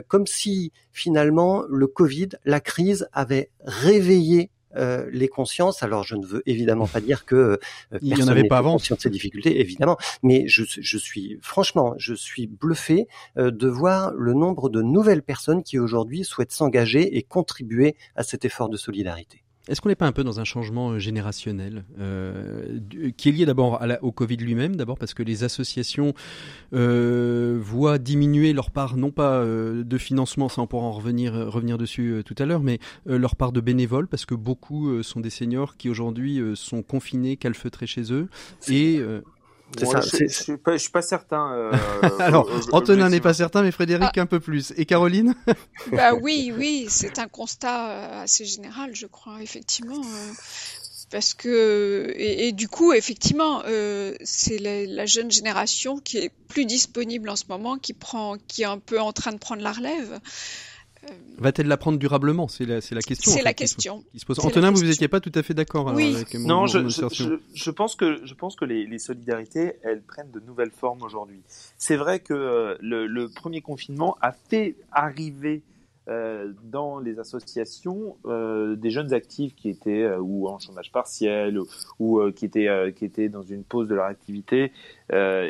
comme si finalement le Covid, la crise, avait réveillé euh, les consciences. Alors, je ne veux évidemment pas dire que euh, Il y en personne avait n'était pas avant. conscient de ces difficultés, évidemment, mais je, je suis franchement, je suis bluffé euh, de voir le nombre de nouvelles personnes qui aujourd'hui souhaitent s'engager et contribuer à cet effort de solidarité. Est-ce qu'on n'est pas un peu dans un changement euh, générationnel euh, qui est lié d'abord à la- au Covid lui-même, d'abord parce que les associations euh, voient diminuer leur part, non pas euh, de financement, ça on pourra en revenir, euh, revenir dessus euh, tout à l'heure, mais euh, leur part de bénévoles, parce que beaucoup euh, sont des seniors qui aujourd'hui euh, sont confinés, calfeutrés chez eux, et euh, ça, je, je suis pas, je suis pas certain. euh, alors euh, Antonin n'est pas certain, mais Frédéric un peu plus, et Caroline? Bah oui, oui, c'est un constat euh, assez général, je crois, effectivement. euh, Parce que et, et du coup, effectivement, euh, c'est la, la jeune génération qui est plus disponible en ce moment, qui prend, qui est un peu en train de prendre la relève. Va-t-elle la prendre durablement? C'est la, c'est la question. en C'est fait, la qui se- question. qui se pose. Antonin, vous n'étiez pas tout à fait d'accord alors, Oui. avec mon- Non, mon je, je, observation. je, je pense que je pense que les, les solidarités, elles prennent de nouvelles formes aujourd'hui. C'est vrai que euh, le, le premier confinement a fait arriver euh, dans les associations euh, des jeunes actifs qui étaient euh, ou en chômage partiel ou, ou, euh, qui étaient euh, qui étaient dans une pause de leur activité euh,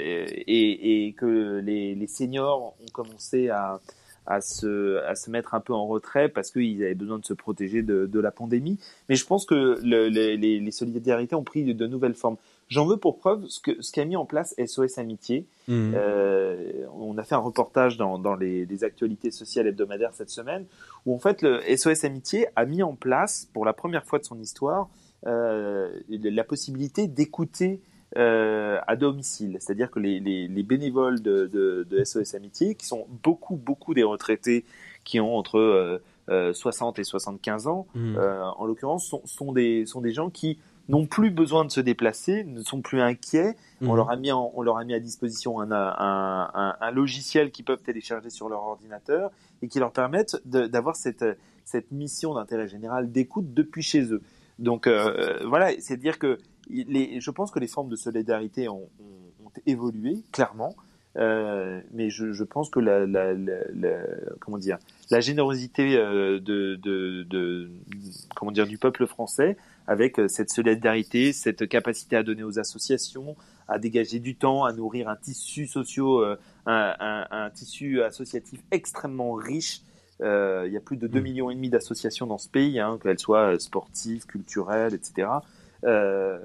et, et que les, les seniors ont commencé à à se, à se mettre un peu en retrait parce qu'ils avaient besoin de se protéger de, de la pandémie. Mais je pense que le, les, les, solidarités ont pris de, de nouvelles formes. J'en veux pour preuve ce que ce qu'a mis en place SOS Amitié. Mhm. Euh, on a fait un reportage dans, dans les, les actualités sociales hebdomadaires cette semaine où en fait le SOS Amitié a mis en place pour la première fois de son histoire euh, la possibilité d'écouter euh, à domicile. C'est-à-dire que les, les, les bénévoles de, de, de SOS Amitié, qui sont beaucoup, beaucoup des retraités qui ont entre euh, euh, 60 et 75 ans, euh, en l'occurrence, sont, sont, des, sont des gens qui n'ont plus besoin de se déplacer, ne sont plus inquiets. On, Mhm. leur a mis en- on leur a mis à disposition un, un, un, un logiciel qu'ils peuvent télécharger sur leur ordinateur et qui leur permettent d'avoir cette, cette mission d'intérêt général d'écoute depuis chez eux. Donc euh, voilà, c'est dire que les, je pense que les formes de solidarité ont, ont, ont évolué clairement, euh, mais je, je pense que la, la, la, la- comment dire, la générosité euh, de, de, de comment dire du peuple français avec euh, cette solidarité, cette capacité à donner aux associations, à dégager du temps, à nourrir un tissu socio, euh, un, un, un tissu associatif extrêmement riche. Euh, il y a plus de 2 Mm. millions et demi d'associations dans ce pays, hein, qu'elles soient sportives, culturelles, etc. Euh,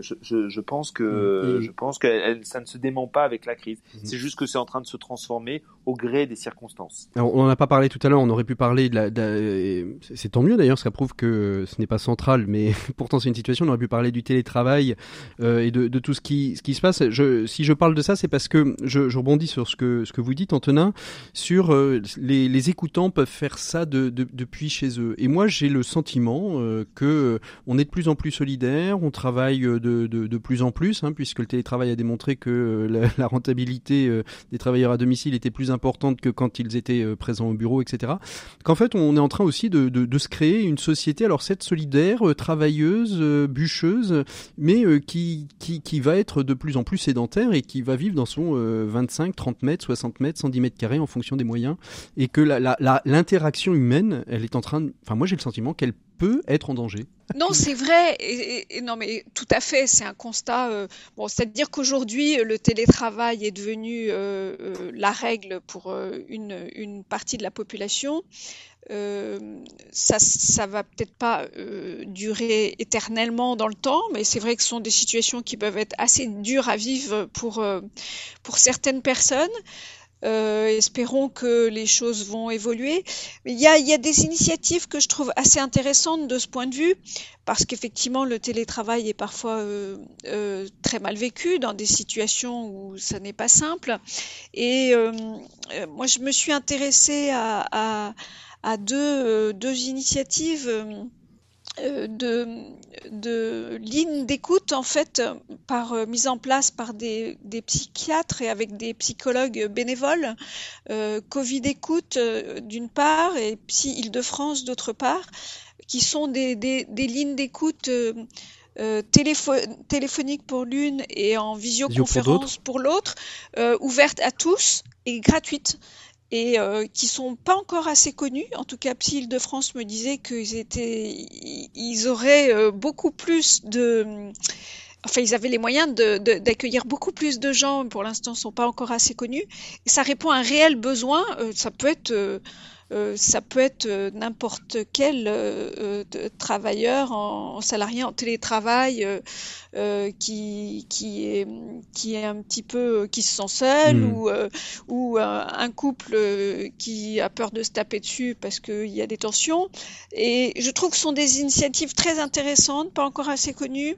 je, je, je pense que. Et- je pense que elle- ça ne se dément pas avec la crise. Mm. C'est juste que c'est en train de se transformer au gré des circonstances. Alors, on n'en a pas parlé tout à l'heure, on aurait pu parler de la. de c'est- tant mieux d'ailleurs, ça prouve que ce n'est pas central, mais pourtant c'est une situation. On aurait pu parler du télétravail euh, et de, de tout ce qui, ce qui se passe. Je, si je parle de ça, c'est parce que je, je rebondis sur ce que, ce que vous dites, Antonin, sur euh, les, les écoutants peuvent faire ça de, de- depuis chez eux. Et moi, j'ai le sentiment que on est de plus en plus on travaille euh, de, plus en plus, hein, puisque le télétravail a démontré que euh, la, rentabilité euh, des travailleurs à domicile était plus importante que quand ils étaient présents au bureau, etc. Qu'en fait, on est en train aussi de, se créer une société, alors cette solidaire, travailleuse, bûcheuse, mais qui, qui, va être de plus en plus sédentaire et qui va vivre dans son euh, 25, 30 mètres, 60 mètres, 110 mètres carrés en fonction des moyens. Et que la- la- la- l'interaction humaine, elle est en train de... Enfin, moi j'ai le sentiment qu'elle peut être en danger. Non, c'est vrai. Non, mais tout à fait, c'est un constat. euh, bon, c'est-à-dire qu'aujourd'hui, le télétravail est devenu euh, euh, la règle pour une, une partie de la population. Ça, ça va peut-être pas durer éternellement dans le temps, mais c'est vrai que ce sont des situations qui peuvent être assez dures à vivre pour, pour certaines personnes. Euh, espérons que les choses vont évoluer. Il y, a, il y a des initiatives que je trouve assez intéressantes de ce point de vue, parce qu'effectivement le télétravail est parfois euh, euh, très mal vécu dans des situations où ça n'est pas simple. Et euh, euh, moi, je me suis intéressée à, à, à deux, euh, deux initiatives. Euh, de, de lignes d'écoute en fait par euh, mise en place par des, des psychiatres et avec des psychologues bénévoles. Euh, Covid écoute euh, d'une part et Psy Île-de-France d'autre part qui sont des, des, des lignes d'écoute euh, euh, télépho- téléphoniques pour l'une et en visioconférence pour l'autre euh, ouvertes à tous et gratuites et euh, qui sont pas encore assez connus. En tout cas, Psy Île-de-France me disait qu'ils étaient, ils ils auraient euh, beaucoup plus de, enfin, ils avaient les moyens de, de- d'accueillir beaucoup plus de gens. Pour l'instant, sont pas encore assez connus. Ça répond à un réel besoin. Euh, ça peut être euh, ça peut être euh, n'importe quel euh, de- travailleur en, en salarié en télétravail euh, qui, qui, est, qui est un petit peu qui se sent seul Mm. ou, ou euh, un couple qui a peur de se taper dessus parce qu'il y a des tensions. Et je trouve que ce sont des initiatives très intéressantes, pas encore assez connues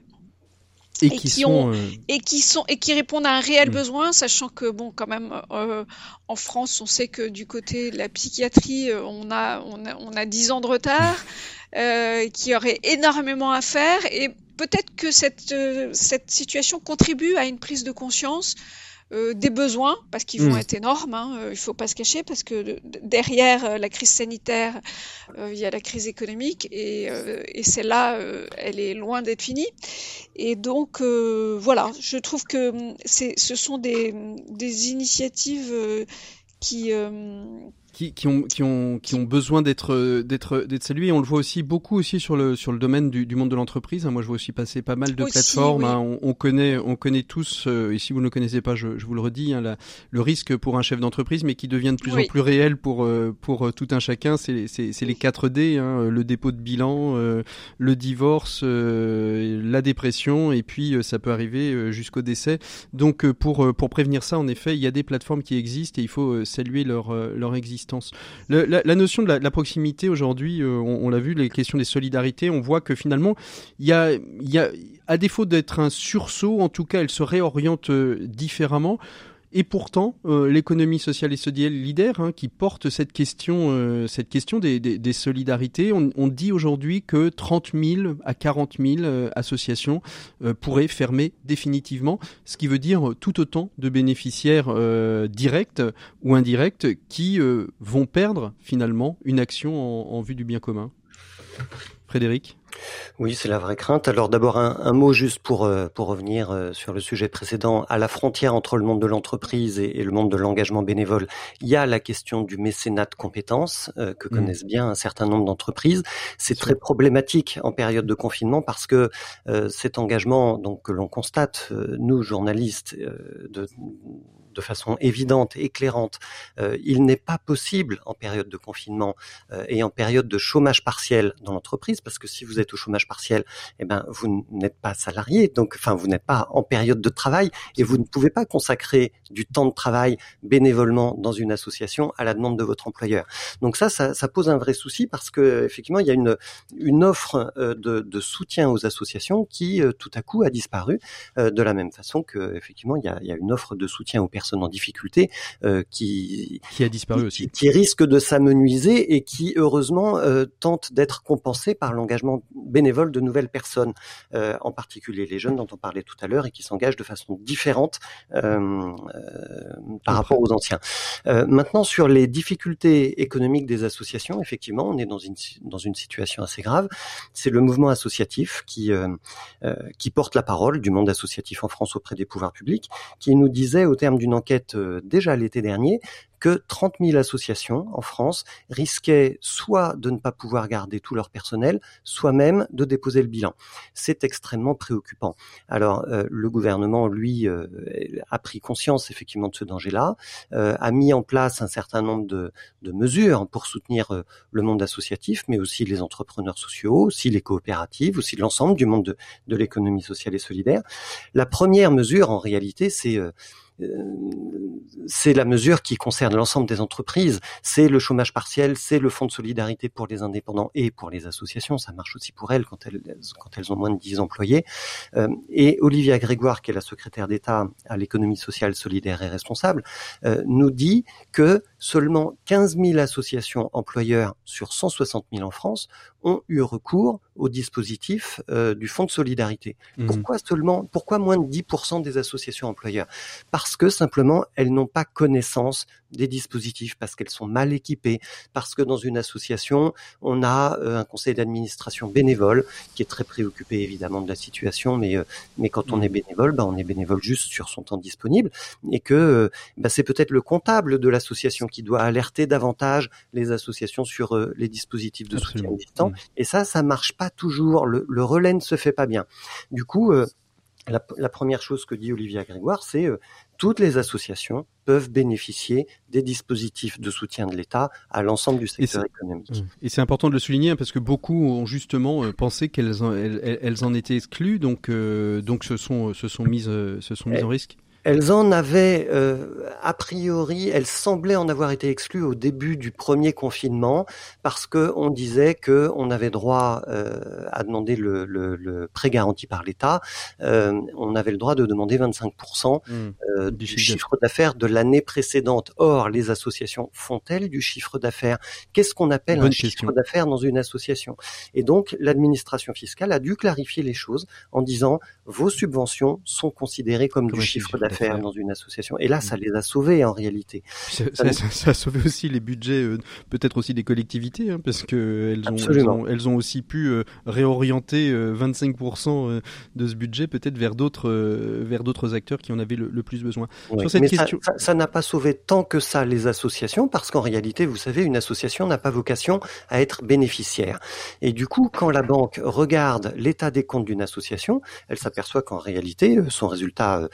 Et, Et qui, qui sont. ont- euh, et qui sont et qui répondent à un réel Mm. besoin, sachant que bon, quand même, euh, en France, on sait que du côté de la psychiatrie, euh, on a on a on a dix ans de retard, euh, qu'il y aurait énormément à faire, et peut-être que cette euh, cette situation contribue à une prise de conscience. Euh, des besoins parce qu'ils vont Mm. être énormes, hein, euh, il faut pas se cacher parce que de- de- derrière euh, la crise sanitaire, il y a la crise économique et, et celle-là, elle est loin d'être finie. Et donc, voilà, je trouve que c'est, ce sont des, des initiatives qui, qui, qui ont, qui, ont, qui ont besoin d'être d'être d'être salués. On le voit aussi beaucoup aussi sur le sur le domaine du, du monde de l'entreprise. Moi, je vois aussi passer pas mal de Aussi, plateformes. oui. hein. On, on connaît on connaît tous. euh, et si vous ne le connaissez pas, je, je vous le redis, hein, la- le risque pour un chef d'entreprise, mais qui devient de plus Oui. en plus réel pour euh, pour euh, tout un chacun. C'est c'est c'est les 4 D. Hein, le dépôt de bilan, euh, le divorce, la dépression, et puis ça peut arriver jusqu'au décès. Donc pour pour prévenir ça, en effet, il y a des plateformes qui existent et il faut saluer leur leur existence. La, notion de la, proximité aujourd'hui, euh, on, l'a vu, les questions des solidarités, on voit que finalement, il y a, à défaut d'être un sursaut, en tout cas, elle se réoriente euh, différemment. Et pourtant, euh, l'économie sociale et solidaire hein, qui porte cette question, euh, cette question des, solidarités, on, dit aujourd'hui que 30 000 à 40 000 euh, associations pourraient fermer définitivement, ce qui veut dire tout autant de bénéficiaires directs ou indirects qui vont perdre finalement une action en vue du bien commun. Frédéric? Oui, c'est la vraie crainte. Alors d'abord un, un mot juste pour euh, pour revenir euh, sur le sujet précédent. À la frontière entre le monde de l'entreprise et, et le monde de l'engagement bénévole, il y a la question du mécénat de compétences euh, que Mm. connaissent bien un certain nombre d'entreprises. C'est très problématique en période de confinement parce que cet engagement, donc que l'on constate nous journalistes de de façon évidente, éclairante, euh, il n'est pas possible en période de confinement euh, et en période de chômage partiel dans l'entreprise, parce que si vous êtes au chômage partiel, eh ben vous n'êtes pas salarié, donc enfin vous n'êtes pas en période de travail et vous ne pouvez pas consacrer du temps de travail bénévolement dans une association à la demande de votre employeur. Donc ça, ça, pose un vrai souci parce que effectivement il y a une offre euh, de, soutien aux associations qui tout à coup a disparu de la même façon que effectivement il y a, il y a une offre de soutien aux personnes en difficulté euh, qui qui a disparu qui, aussi. qui risque de s'amenuiser et qui heureusement euh, tente d'être compensé par l'engagement bénévole de nouvelles personnes, euh, en particulier les jeunes dont on parlait tout à l'heure et qui s'engagent de façon différente par rapport aux anciens. Maintenant sur les difficultés économiques des associations, effectivement, on est dans une dans une situation assez grave. C'est le mouvement associatif qui euh, qui porte la parole du monde associatif en France auprès des pouvoirs publics, qui nous disait au terme d'une une enquête euh, déjà l'été dernier que 30 000 associations en France risquaient soit de ne pas pouvoir garder tout leur personnel, soit même de déposer le bilan. C'est extrêmement préoccupant. Alors euh, le gouvernement, lui, euh, a pris conscience effectivement de ce danger-là, a mis en place un certain nombre de, mesures pour soutenir le monde associatif, mais aussi les entrepreneurs sociaux, aussi les coopératives, aussi l'ensemble du monde de, de l'économie sociale et solidaire. La première mesure, en réalité, c'est c'est la mesure qui concerne l'ensemble des entreprises. C'est le chômage partiel, c'est le fonds de solidarité pour les indépendants et pour les associations. Ça marche aussi pour elles quand elles, quand elles ont moins de 10 employés. Euh, et Olivia Grégoire, qui est la secrétaire d'État à l'économie sociale, solidaire et responsable, euh, nous dit que seulement 15 000 associations employeurs sur 160 000 en France ont eu recours au dispositif euh, du fonds de solidarité. Mhm. Pourquoi seulement, pourquoi moins de 10% des associations employeurs? Parce que simplement elles n'ont pas connaissance des dispositifs, parce qu'elles sont mal équipées, parce que dans une association on a euh, un conseil d'administration bénévole qui est très préoccupé évidemment de la situation, mais euh, mais quand on est bénévole, ben, on est bénévole juste sur son temps disponible et que ben, c'est peut-être le comptable de l'association qui doit alerter davantage les associations sur les dispositifs de Absolument. soutien existants. Et ça, ça marche pas toujours. Le, le relais ne se fait pas bien. Du coup, euh, la, la première chose que dit Olivia Grégoire, c'est euh, toutes les associations peuvent bénéficier des dispositifs de soutien de l'État à l'ensemble du secteur économique. Et c'est important de le souligner hein, parce que beaucoup ont justement euh, pensé qu'elles en, elles, elles- elles en étaient exclues, donc euh, donc se sont se sont mises se sont mises Eh, en risque. Elles en avaient, euh, a priori, elles semblaient en avoir été exclues au début du premier confinement parce que on disait que on avait droit euh, à demander le, le, le prêt garanti par l'État. Euh, on avait le droit de demander 25% euh, Du du, chiffre d'affaires de l'année précédente. Or, les associations font-elles du chiffre d'affaires? Qu'est-ce qu'on appelle Bonne un question. chiffre d'affaires dans une association? Et donc, l'administration fiscale a dû clarifier les choses en disant vos subventions sont considérées comme, Comme du chiffre d'affaires d'affaires. dans une association. Et là, Mm. ça les a sauvés en réalité. Ça, ça- ça- ça a sauvé aussi les budgets, euh, peut-être aussi des collectivités, hein, parce que elles ont, elles ont, elles ont aussi pu euh, réorienter euh, 25% euh, de ce budget peut-être vers d'autres, euh, vers d'autres acteurs qui en avaient le, le plus besoin. Sur cette question- ça n'a pas sauvé tant que ça les associations, parce qu'en réalité, vous savez, une association n'a pas vocation à être bénéficiaire. Et du coup, quand la banque regarde l'état des comptes d'une association, elle s'aperçoit qu'en réalité, euh, son résultat euh,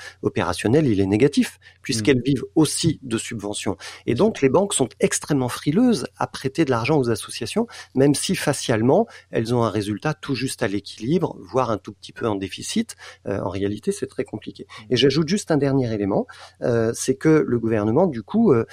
opérationnel, il est négatif, puisqu'elles vivent aussi de subventions. Et donc, les banques sont extrêmement frileuses à prêter de l'argent aux associations, même si facialement, elles ont un résultat tout juste à l'équilibre, voire un tout petit peu en déficit. Euh, en réalité, c'est très compliqué. Et j'ajoute juste un dernier élément, euh, c'est que le gouvernement, du coup, euh,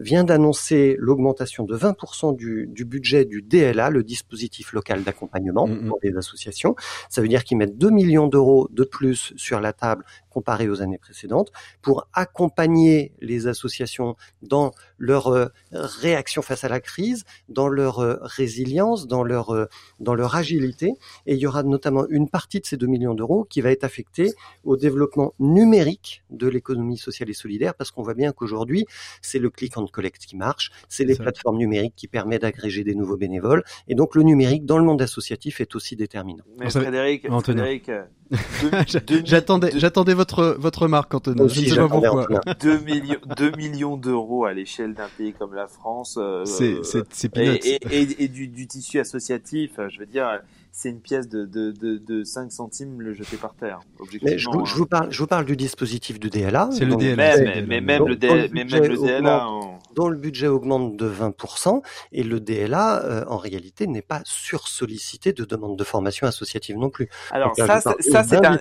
vient d'annoncer l'augmentation de 20% du, du budget du DLA, le dispositif local d'accompagnement Mhm. pour les associations. Ça veut dire qu'ils mettent 2 millions d'euros de plus sur la table comparé aux années précédentes pour accompagner les associations dans leur euh, réaction face à la crise, dans leur euh, résilience, dans leur euh, dans leur agilité. Et il y aura notamment une partie de ces 2 millions d'euros qui va être affectée au développement numérique de l'économie sociale et solidaire, parce qu'on voit bien qu'aujourd'hui, c'est le click and collect qui marche, c'est les plateformes numériques qui permettent d'agréger des nouveaux bénévoles, et donc le numérique dans le monde associatif est aussi déterminant. Mais Frédéric. Frédéric, j'attendais votre votre remarque, Antonin. Aussi, Je ne sais pas pourquoi. Antonin. 2 millions, 2 millions d'euros à l'échelle d'un pays comme la France. euh, C'est euh, c'est c'est et, peanuts. et, et, et du, du tissu associatif, euh, je veux dire, c'est une pièce de, de, de, de 5 centimes le jeter par terre. Mais je vous, je vous parle, je vous parle du dispositif du DLA. C'est le dont- DLA. Mais, même le, dans DL, le mais même budget le DLA, on- dont le budget augmente de 20%, et le DLA, euh, en réalité, n'est pas sursollicité de demandes de formation associative non plus. Alors Donc là, ça, ça c'est un.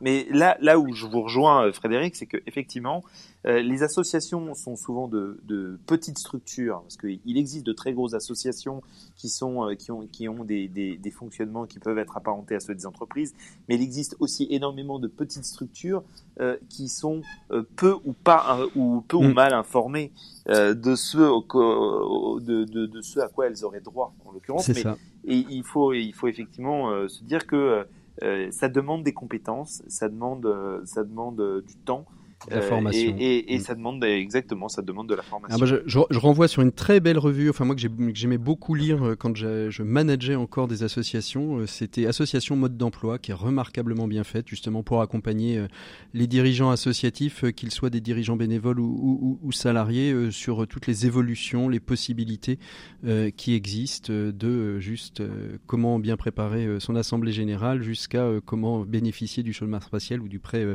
Mais là, là où je vous rejoins, euh, Frédéric, c'est que effectivement, euh, les associations sont souvent de, de petites structures, parce qu'il existe de très grosses associations qui sont euh, qui ont qui ont des, des, des fonctionnements qui peuvent être apparentés à ceux des entreprises, mais il existe aussi énormément de petites structures euh, qui sont euh, peu ou pas euh, ou peu ou Mm. mal informées euh, de ce au- au- de, de, de ce à quoi elles auraient droit en l'occurrence. Mais ça. et il faut, il faut effectivement euh, se dire que euh, ça demande des compétences, ça demande, euh, ça demande du temps La formation. Et, et, et Mm. ça demande exactement, ça demande de la formation. Ah, je, je, je renvoie sur une très belle revue, enfin moi que j'ai- que j'aimais beaucoup lire euh, quand je, manageais encore des associations. euh, C'était Association Mode d'Emploi, qui est remarquablement bien faite justement pour accompagner euh, les dirigeants associatifs, euh, qu'ils soient des dirigeants bénévoles ou, ou- salariés, euh, sur euh, toutes les évolutions, les possibilités euh, qui existent euh, de euh, juste euh, comment bien préparer euh, son assemblée générale jusqu'à euh, comment bénéficier du chômage partiel ou du prêt euh,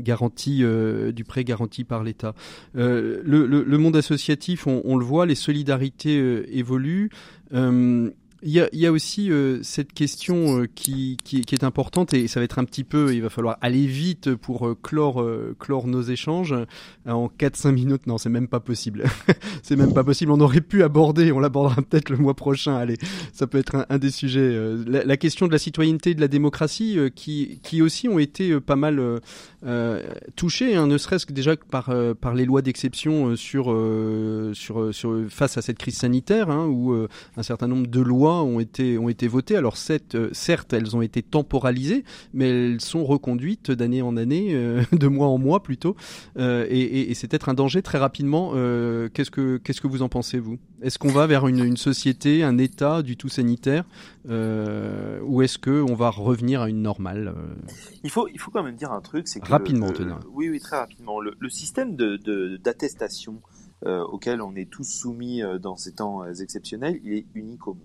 garanti, euh, du prêt garanti par l'État. Euh, le, monde associatif, on, le voit, les solidarités euh, évoluent. Euh, il y a, aussi euh, cette question euh, qui, qui, est importante et ça va être un petit peu, il va falloir aller vite pour euh, clore, euh, nos échanges en 4-5 minutes. Non, c'est même pas possible. c'est même pas possible. On aurait pu aborder, on l'abordera peut-être le mois prochain. Allez, ça peut être un, des sujets. la, question de la citoyenneté et de la démocratie qui, qui aussi ont été pas mal touchés, hein, ne serait-ce que déjà par, par les lois d'exception sur, sur, face à cette crise sanitaire, hein, où un certain nombre de lois ont été, ont été votées. Alors certes, euh, certes, elles ont été temporalisées, mais elles sont reconduites d'année en année, euh, de mois en mois plutôt. Euh, et et, et c'est peut-être un danger très rapidement. Qu'est-ce que qu'est-ce que vous en pensez vous? Est-ce qu'on va vers une, une société, un État du tout sanitaire, ou est-ce que on va revenir à une normale Il faut, il faut quand même dire un truc, c'est que Rapidement, le- oui, oui, très rapidement. Le, le système de d'attestation auquel on est tous soumis dans ces temps exceptionnels, il est unique au monde.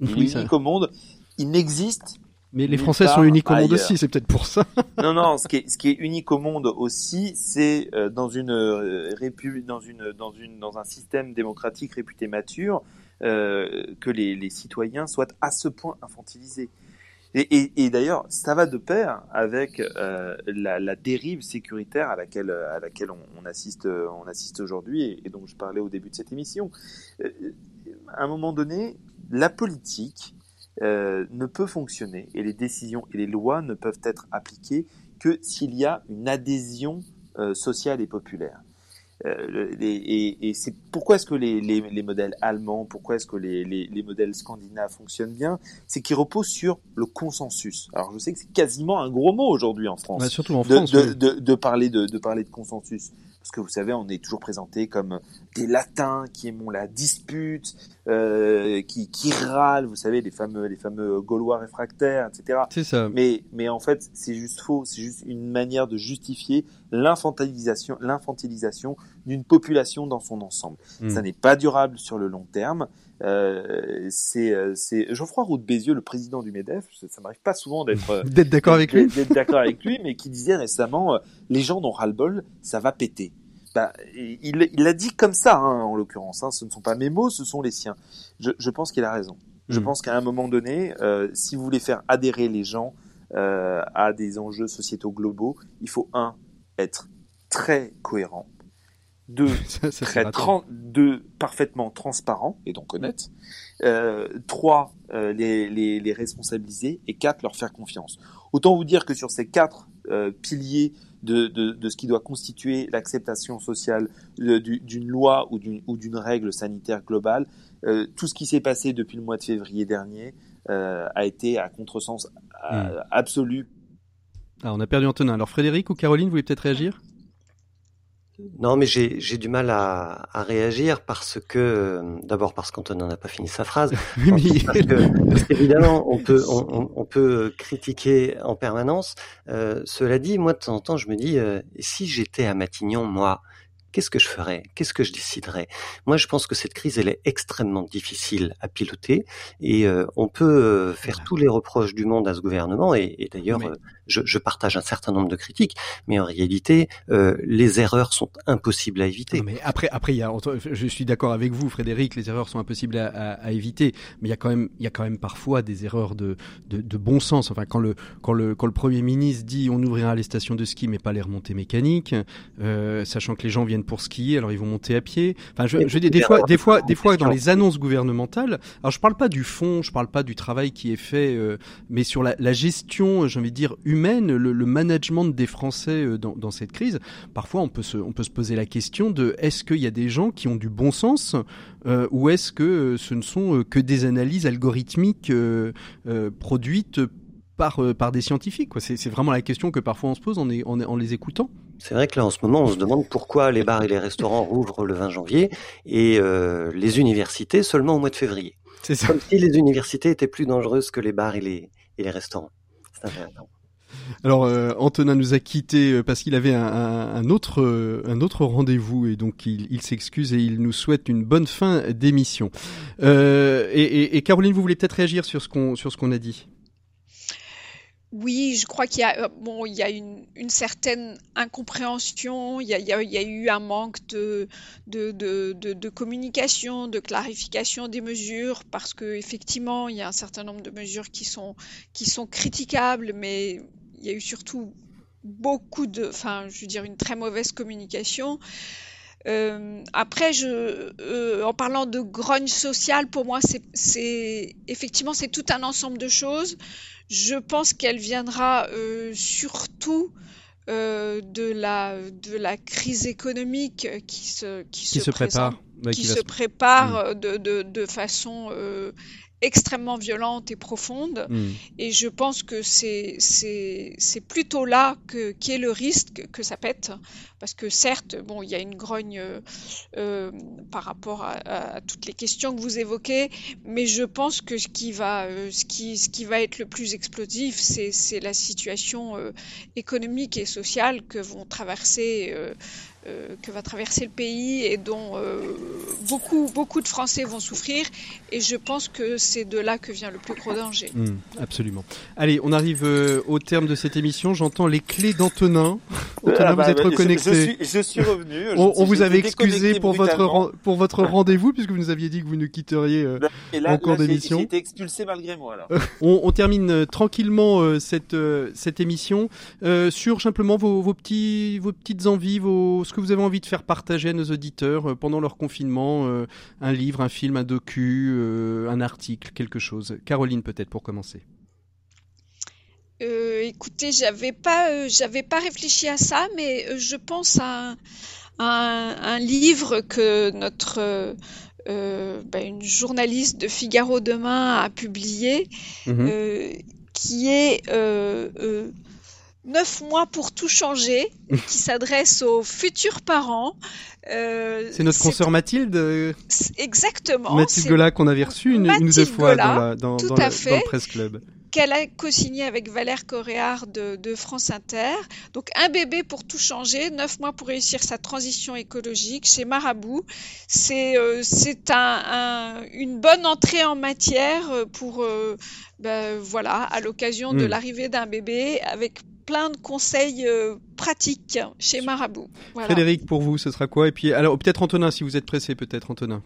Il Oui, est ça- unique au monde. Il n'existe. Mais les Français sont uniques au monde ailleurs. aussi, c'est peut-être pour ça. Non, non. Ce qui est, ce qui est unique au monde aussi, c'est euh, dans une euh, répu- dans une, dans une, dans un système démocratique réputé mature, euh, que les, les citoyens soient à ce point infantilisés. Et, et, et d'ailleurs, ça va de pair avec euh, la, la dérive sécuritaire à laquelle, à laquelle on, on assiste, on assiste aujourd'hui et, et dont je parlais au début de cette émission. Euh, à un moment donné, la politique euh, ne peut fonctionner et les décisions et les lois ne peuvent être appliquées que s'il y a une adhésion euh, sociale et populaire. Euh, les- et et c'est pourquoi est-ce que les, les, les modèles allemands, pourquoi est-ce que les, les, les modèles scandinaves fonctionnent bien, c'est qu'ils reposent sur le consensus. Alors je sais que c'est quasiment un gros mot aujourd'hui en France Bah, surtout en France. de, oui. de, de parler de, de parler de consensus. Parce que vous savez, on est toujours présenté comme des latins qui aimons la dispute, euh, qui, qui râlent, vous savez, les fameux, les fameux Gaulois réfractaires, etc. C'est ça. Mais, mais en fait, c'est juste faux. C'est juste une manière de justifier l'infantilisation, l'infantilisation d'une population dans son ensemble. Mm. Ça n'est pas durable sur le long terme. Euh, c'est, euh, c'est Geoffroy Roux de Bézieux, le président du Medef. Ça, ça m'arrive pas souvent d'être euh, D'être d'accord avec lui d'être d'accord avec lui, mais qui disait récemment, les gens n'ont ras-le-bol, ça va péter. Bah, il il l'a dit comme ça, hein, en l'occurrence. Hein, ce ne sont pas mes mots, ce sont les siens. Je, je pense qu'il a raison. Je Mm. pense qu'à un moment donné, euh, si vous voulez faire adhérer les gens euh, à des enjeux sociétaux globaux, il faut un être très cohérent, deux Ça, ça, c'est très raté. tran- deux parfaitement transparent et donc honnête, euh, trois euh, les, les, les responsabiliser et quatre leur faire confiance. Autant vous dire que sur ces quatre euh, piliers de, de, de ce qui doit constituer l'acceptation sociale du- d'une loi ou d'une règle sanitaire globale, euh, tout ce qui s'est passé depuis le mois de février dernier euh, a été à contresens euh, absolu Ah, on a perdu Antonin. Alors Frédéric ou Caroline, vous voulez peut-être réagir? Non, mais j'ai j'ai du mal à, à réagir parce que d'abord parce qu'Antonin n'a pas fini sa phrase. Oui, Parce que, parce qu'évidemment, on peut on, peut critiquer en permanence. Euh, cela dit, moi de temps en temps, je me dis euh, si j'étais à Matignon, moi, qu'est-ce que je ferais? Qu'est-ce que je déciderais? Moi, je pense que cette crise, elle est extrêmement difficile à piloter et euh, on peut euh, faire tous les reproches du monde à ce gouvernement et, et d'ailleurs, euh, je, je partage un certain nombre de critiques, mais en réalité, euh, les erreurs sont impossibles à éviter. Non, mais après, après, il y a, je suis d'accord avec vous, Frédéric. Les erreurs sont impossibles à, à- à éviter, mais il y a quand même, il y a quand même parfois des erreurs de, de, de bon sens. Enfin, quand le, quand le, quand le premier ministre dit on ouvrira les stations de ski, mais pas les remontées mécaniques, euh, sachant que les gens viennent pour skier, alors ils vont monter à pied. Enfin, je, je dis des fois, des fois, des fois, dans les annonces gouvernementales. Alors, je parle pas du fond, je parle pas du travail qui est fait, euh, mais sur la, la gestion, j'ai envie de dire humaine, le, le management des Français euh, dans, dans cette crise. Parfois, on peut se, on peut se poser la question de est-ce qu'il y a des gens qui ont du bon sens euh, ou est-ce que euh, ce ne sont que des analyses algorithmiques euh, euh, produites par par des scientifiques C'est vraiment la question que parfois on se pose en, est- en, est- en les écoutant. C'est vrai que là, en ce moment, on se demande pourquoi les bars et les restaurants rouvrent le 20 janvier et les universités seulement au mois de février. C'est ça. Comme si les universités étaient plus dangereuses que les bars et les, et les restaurants. C'est intéressant. Alors euh, Antonin nous a quitté euh, parce qu'il avait un, autre euh, un autre rendez-vous et donc il, s'excuse et il nous souhaite une bonne fin d'émission. Et, Caroline, vous voulez peut-être réagir sur ce qu'on sur ce qu'on a dit? Oui, je crois qu'il y a, bon, il y a une, certaine incompréhension, il y a, il y a- eu un manque de, de, de, communication, de clarification des mesures, parce que effectivement, il y a un certain nombre de mesures qui sont, qui sont critiquables, mais il y a eu surtout beaucoup de, enfin, je veux dire, une très mauvaise communication. Euh, après, je, euh, en parlant de grogne sociale, pour moi, c'est, effectivement c'est tout un ensemble de choses. Je pense qu'elle viendra euh, surtout de la de la crise économique qui se qui, Qui se prépare, ouais, qui se se- prépare Mm. de, de, de façon extrêmement violente et profonde. Hmm. Et je pense que c'est c'est c'est plutôt là que qu'est le risque que ça pète, parce que certes, bon, il y a une grogne euh, euh, par rapport à, toutes les questions que vous évoquez, mais je pense que ce qui va euh, ce qui ce qui va être le plus explosif, c'est c'est la situation euh, économique et sociale que vont traverser que va traverser le pays et dont euh, beaucoup beaucoup de Français vont souffrir. Et je pense que c'est de là que vient le plus gros danger. Hmm, absolument. Allez, on arrive euh, au terme de cette émission. J'entends les clés d'Antonin. Antonin, Ah vous bah, êtes je- reconnecté. Je, suis, je suis revenu. Je- On, on vous avait excusé pour votre pour votre rendez-vous puisque vous nous aviez dit que vous nous quitteriez. euh, Et là, en cours d'émission. J'ai été expulsé malgré moi. Là. On, on termine euh, tranquillement euh, cette euh, cette émission euh, sur simplement vos, vos petits vos petites envies, vos ce que vous avez envie de faire partager à nos auditeurs euh, pendant leur confinement, euh, un livre, un film, un docu, euh, un article, quelque chose. Caroline peut-être pour commencer. Euh, écoutez, j'avais pas, euh, j'avais pas réfléchi à ça, mais euh, je pense à un, à un- un livre que notre ben, une journaliste de Figaro Demain a publié, Mhm. qui est euh, euh, Neuf mois pour tout changer, qui s'adresse aux futurs parents. Euh, C'est notre consoeur Mathilde, euh, exactement. Mathilde Gola qu'on avait reçue une, une ou deux fois Gola, dans, la, dans, dans à le, fait. dans le Presse Club. qu'elle a co-signé avec Valère Coréard de, de France Inter. Donc un bébé pour tout changer, neuf mois pour réussir sa transition écologique chez Marabout. C'est euh, c'est un, un- une bonne entrée en matière pour euh, ben, voilà à l'occasion de Mm. l'arrivée d'un bébé avec plein de conseils euh, pratiques chez Marabout. Voilà. Frédéric, pour vous, ce sera quoi? Et puis, alors peut-être Antonin, si vous êtes pressé, peut-être Antonin.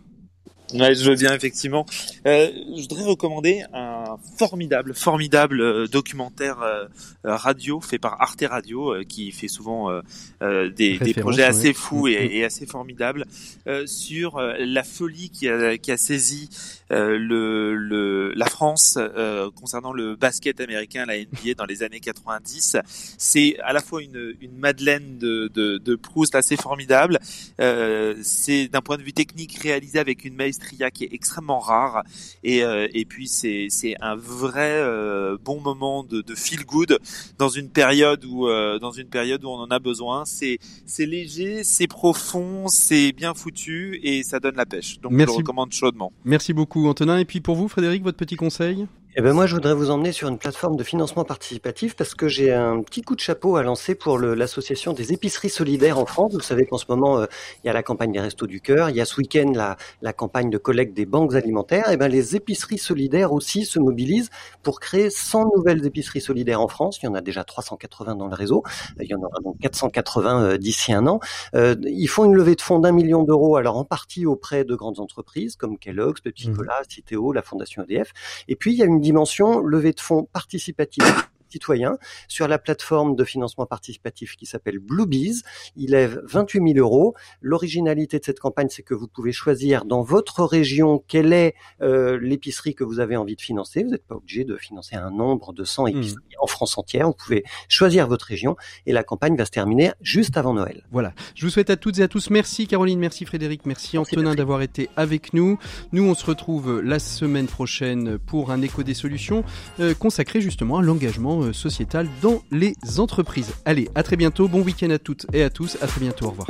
Ouais, je veux bien effectivement. Euh, je voudrais recommander un formidable, formidable euh, documentaire euh, euh, radio fait par Arte Radio, euh, qui fait souvent euh, euh, des, des projets assez fous et, et assez formidables euh, sur euh, la folie qui a, qui a saisi euh, le, le, la France euh, concernant le basket américain, la NBA dans les années 90. C'est à la fois une, une Madeleine de, de, de Proust assez formidable. Euh, c'est d'un point de vue technique réalisé avec une maestria qui est extrêmement rare et, euh, et puis c'est c'est un vrai euh, bon moment de, de feel good dans une période où euh, dans une période où on en a besoin. C'est c'est léger, c'est profond, c'est bien foutu et ça donne la pêche. Donc je le recommande chaudement. Merci beaucoup Antonin. Et puis pour vous, Frédéric, votre petit conseil? Eh ben moi, je voudrais vous emmener sur une plateforme de financement participatif parce que j'ai un petit coup de chapeau à lancer pour l'association des épiceries solidaires en France. Vous savez qu'en ce moment, euh, il y a la campagne des Restos du Cœur, il y a ce week-end la, la campagne de collecte des banques alimentaires. Et ben les épiceries solidaires aussi se mobilisent pour créer 100 nouvelles épiceries solidaires en France. Il y en a déjà 380 dans le réseau. Il y en aura donc 480 euh, d'ici un an. Euh, ils font une levée de fonds d'un million d'euros, alors en partie auprès de grandes entreprises comme Kellogg's, Pepsi Cola, Citeo, la Fondation EDF. Et puis, il y a une dimension levée de fonds participative citoyen sur la plateforme de financement participatif qui s'appelle Bluebees. Il lève 28 000 euros. L'originalité de cette campagne, c'est que vous pouvez choisir dans votre région quelle est euh, l'épicerie que vous avez envie de financer. Vous n'êtes pas obligé de financer un nombre de 100 épiceries en France entière. Vous pouvez choisir votre région et la campagne va se terminer juste avant Noël. Voilà. Je vous souhaite à toutes et à tous merci Caroline, merci Frédéric, merci, Antonin d'avoir été avec nous. Nous, on se retrouve la semaine prochaine pour un écho des solutions euh, consacré justement à l'engagement euh, sociétal dans les entreprises. Allez, à très bientôt. Bon week-end à toutes et à tous. À très bientôt. Au revoir.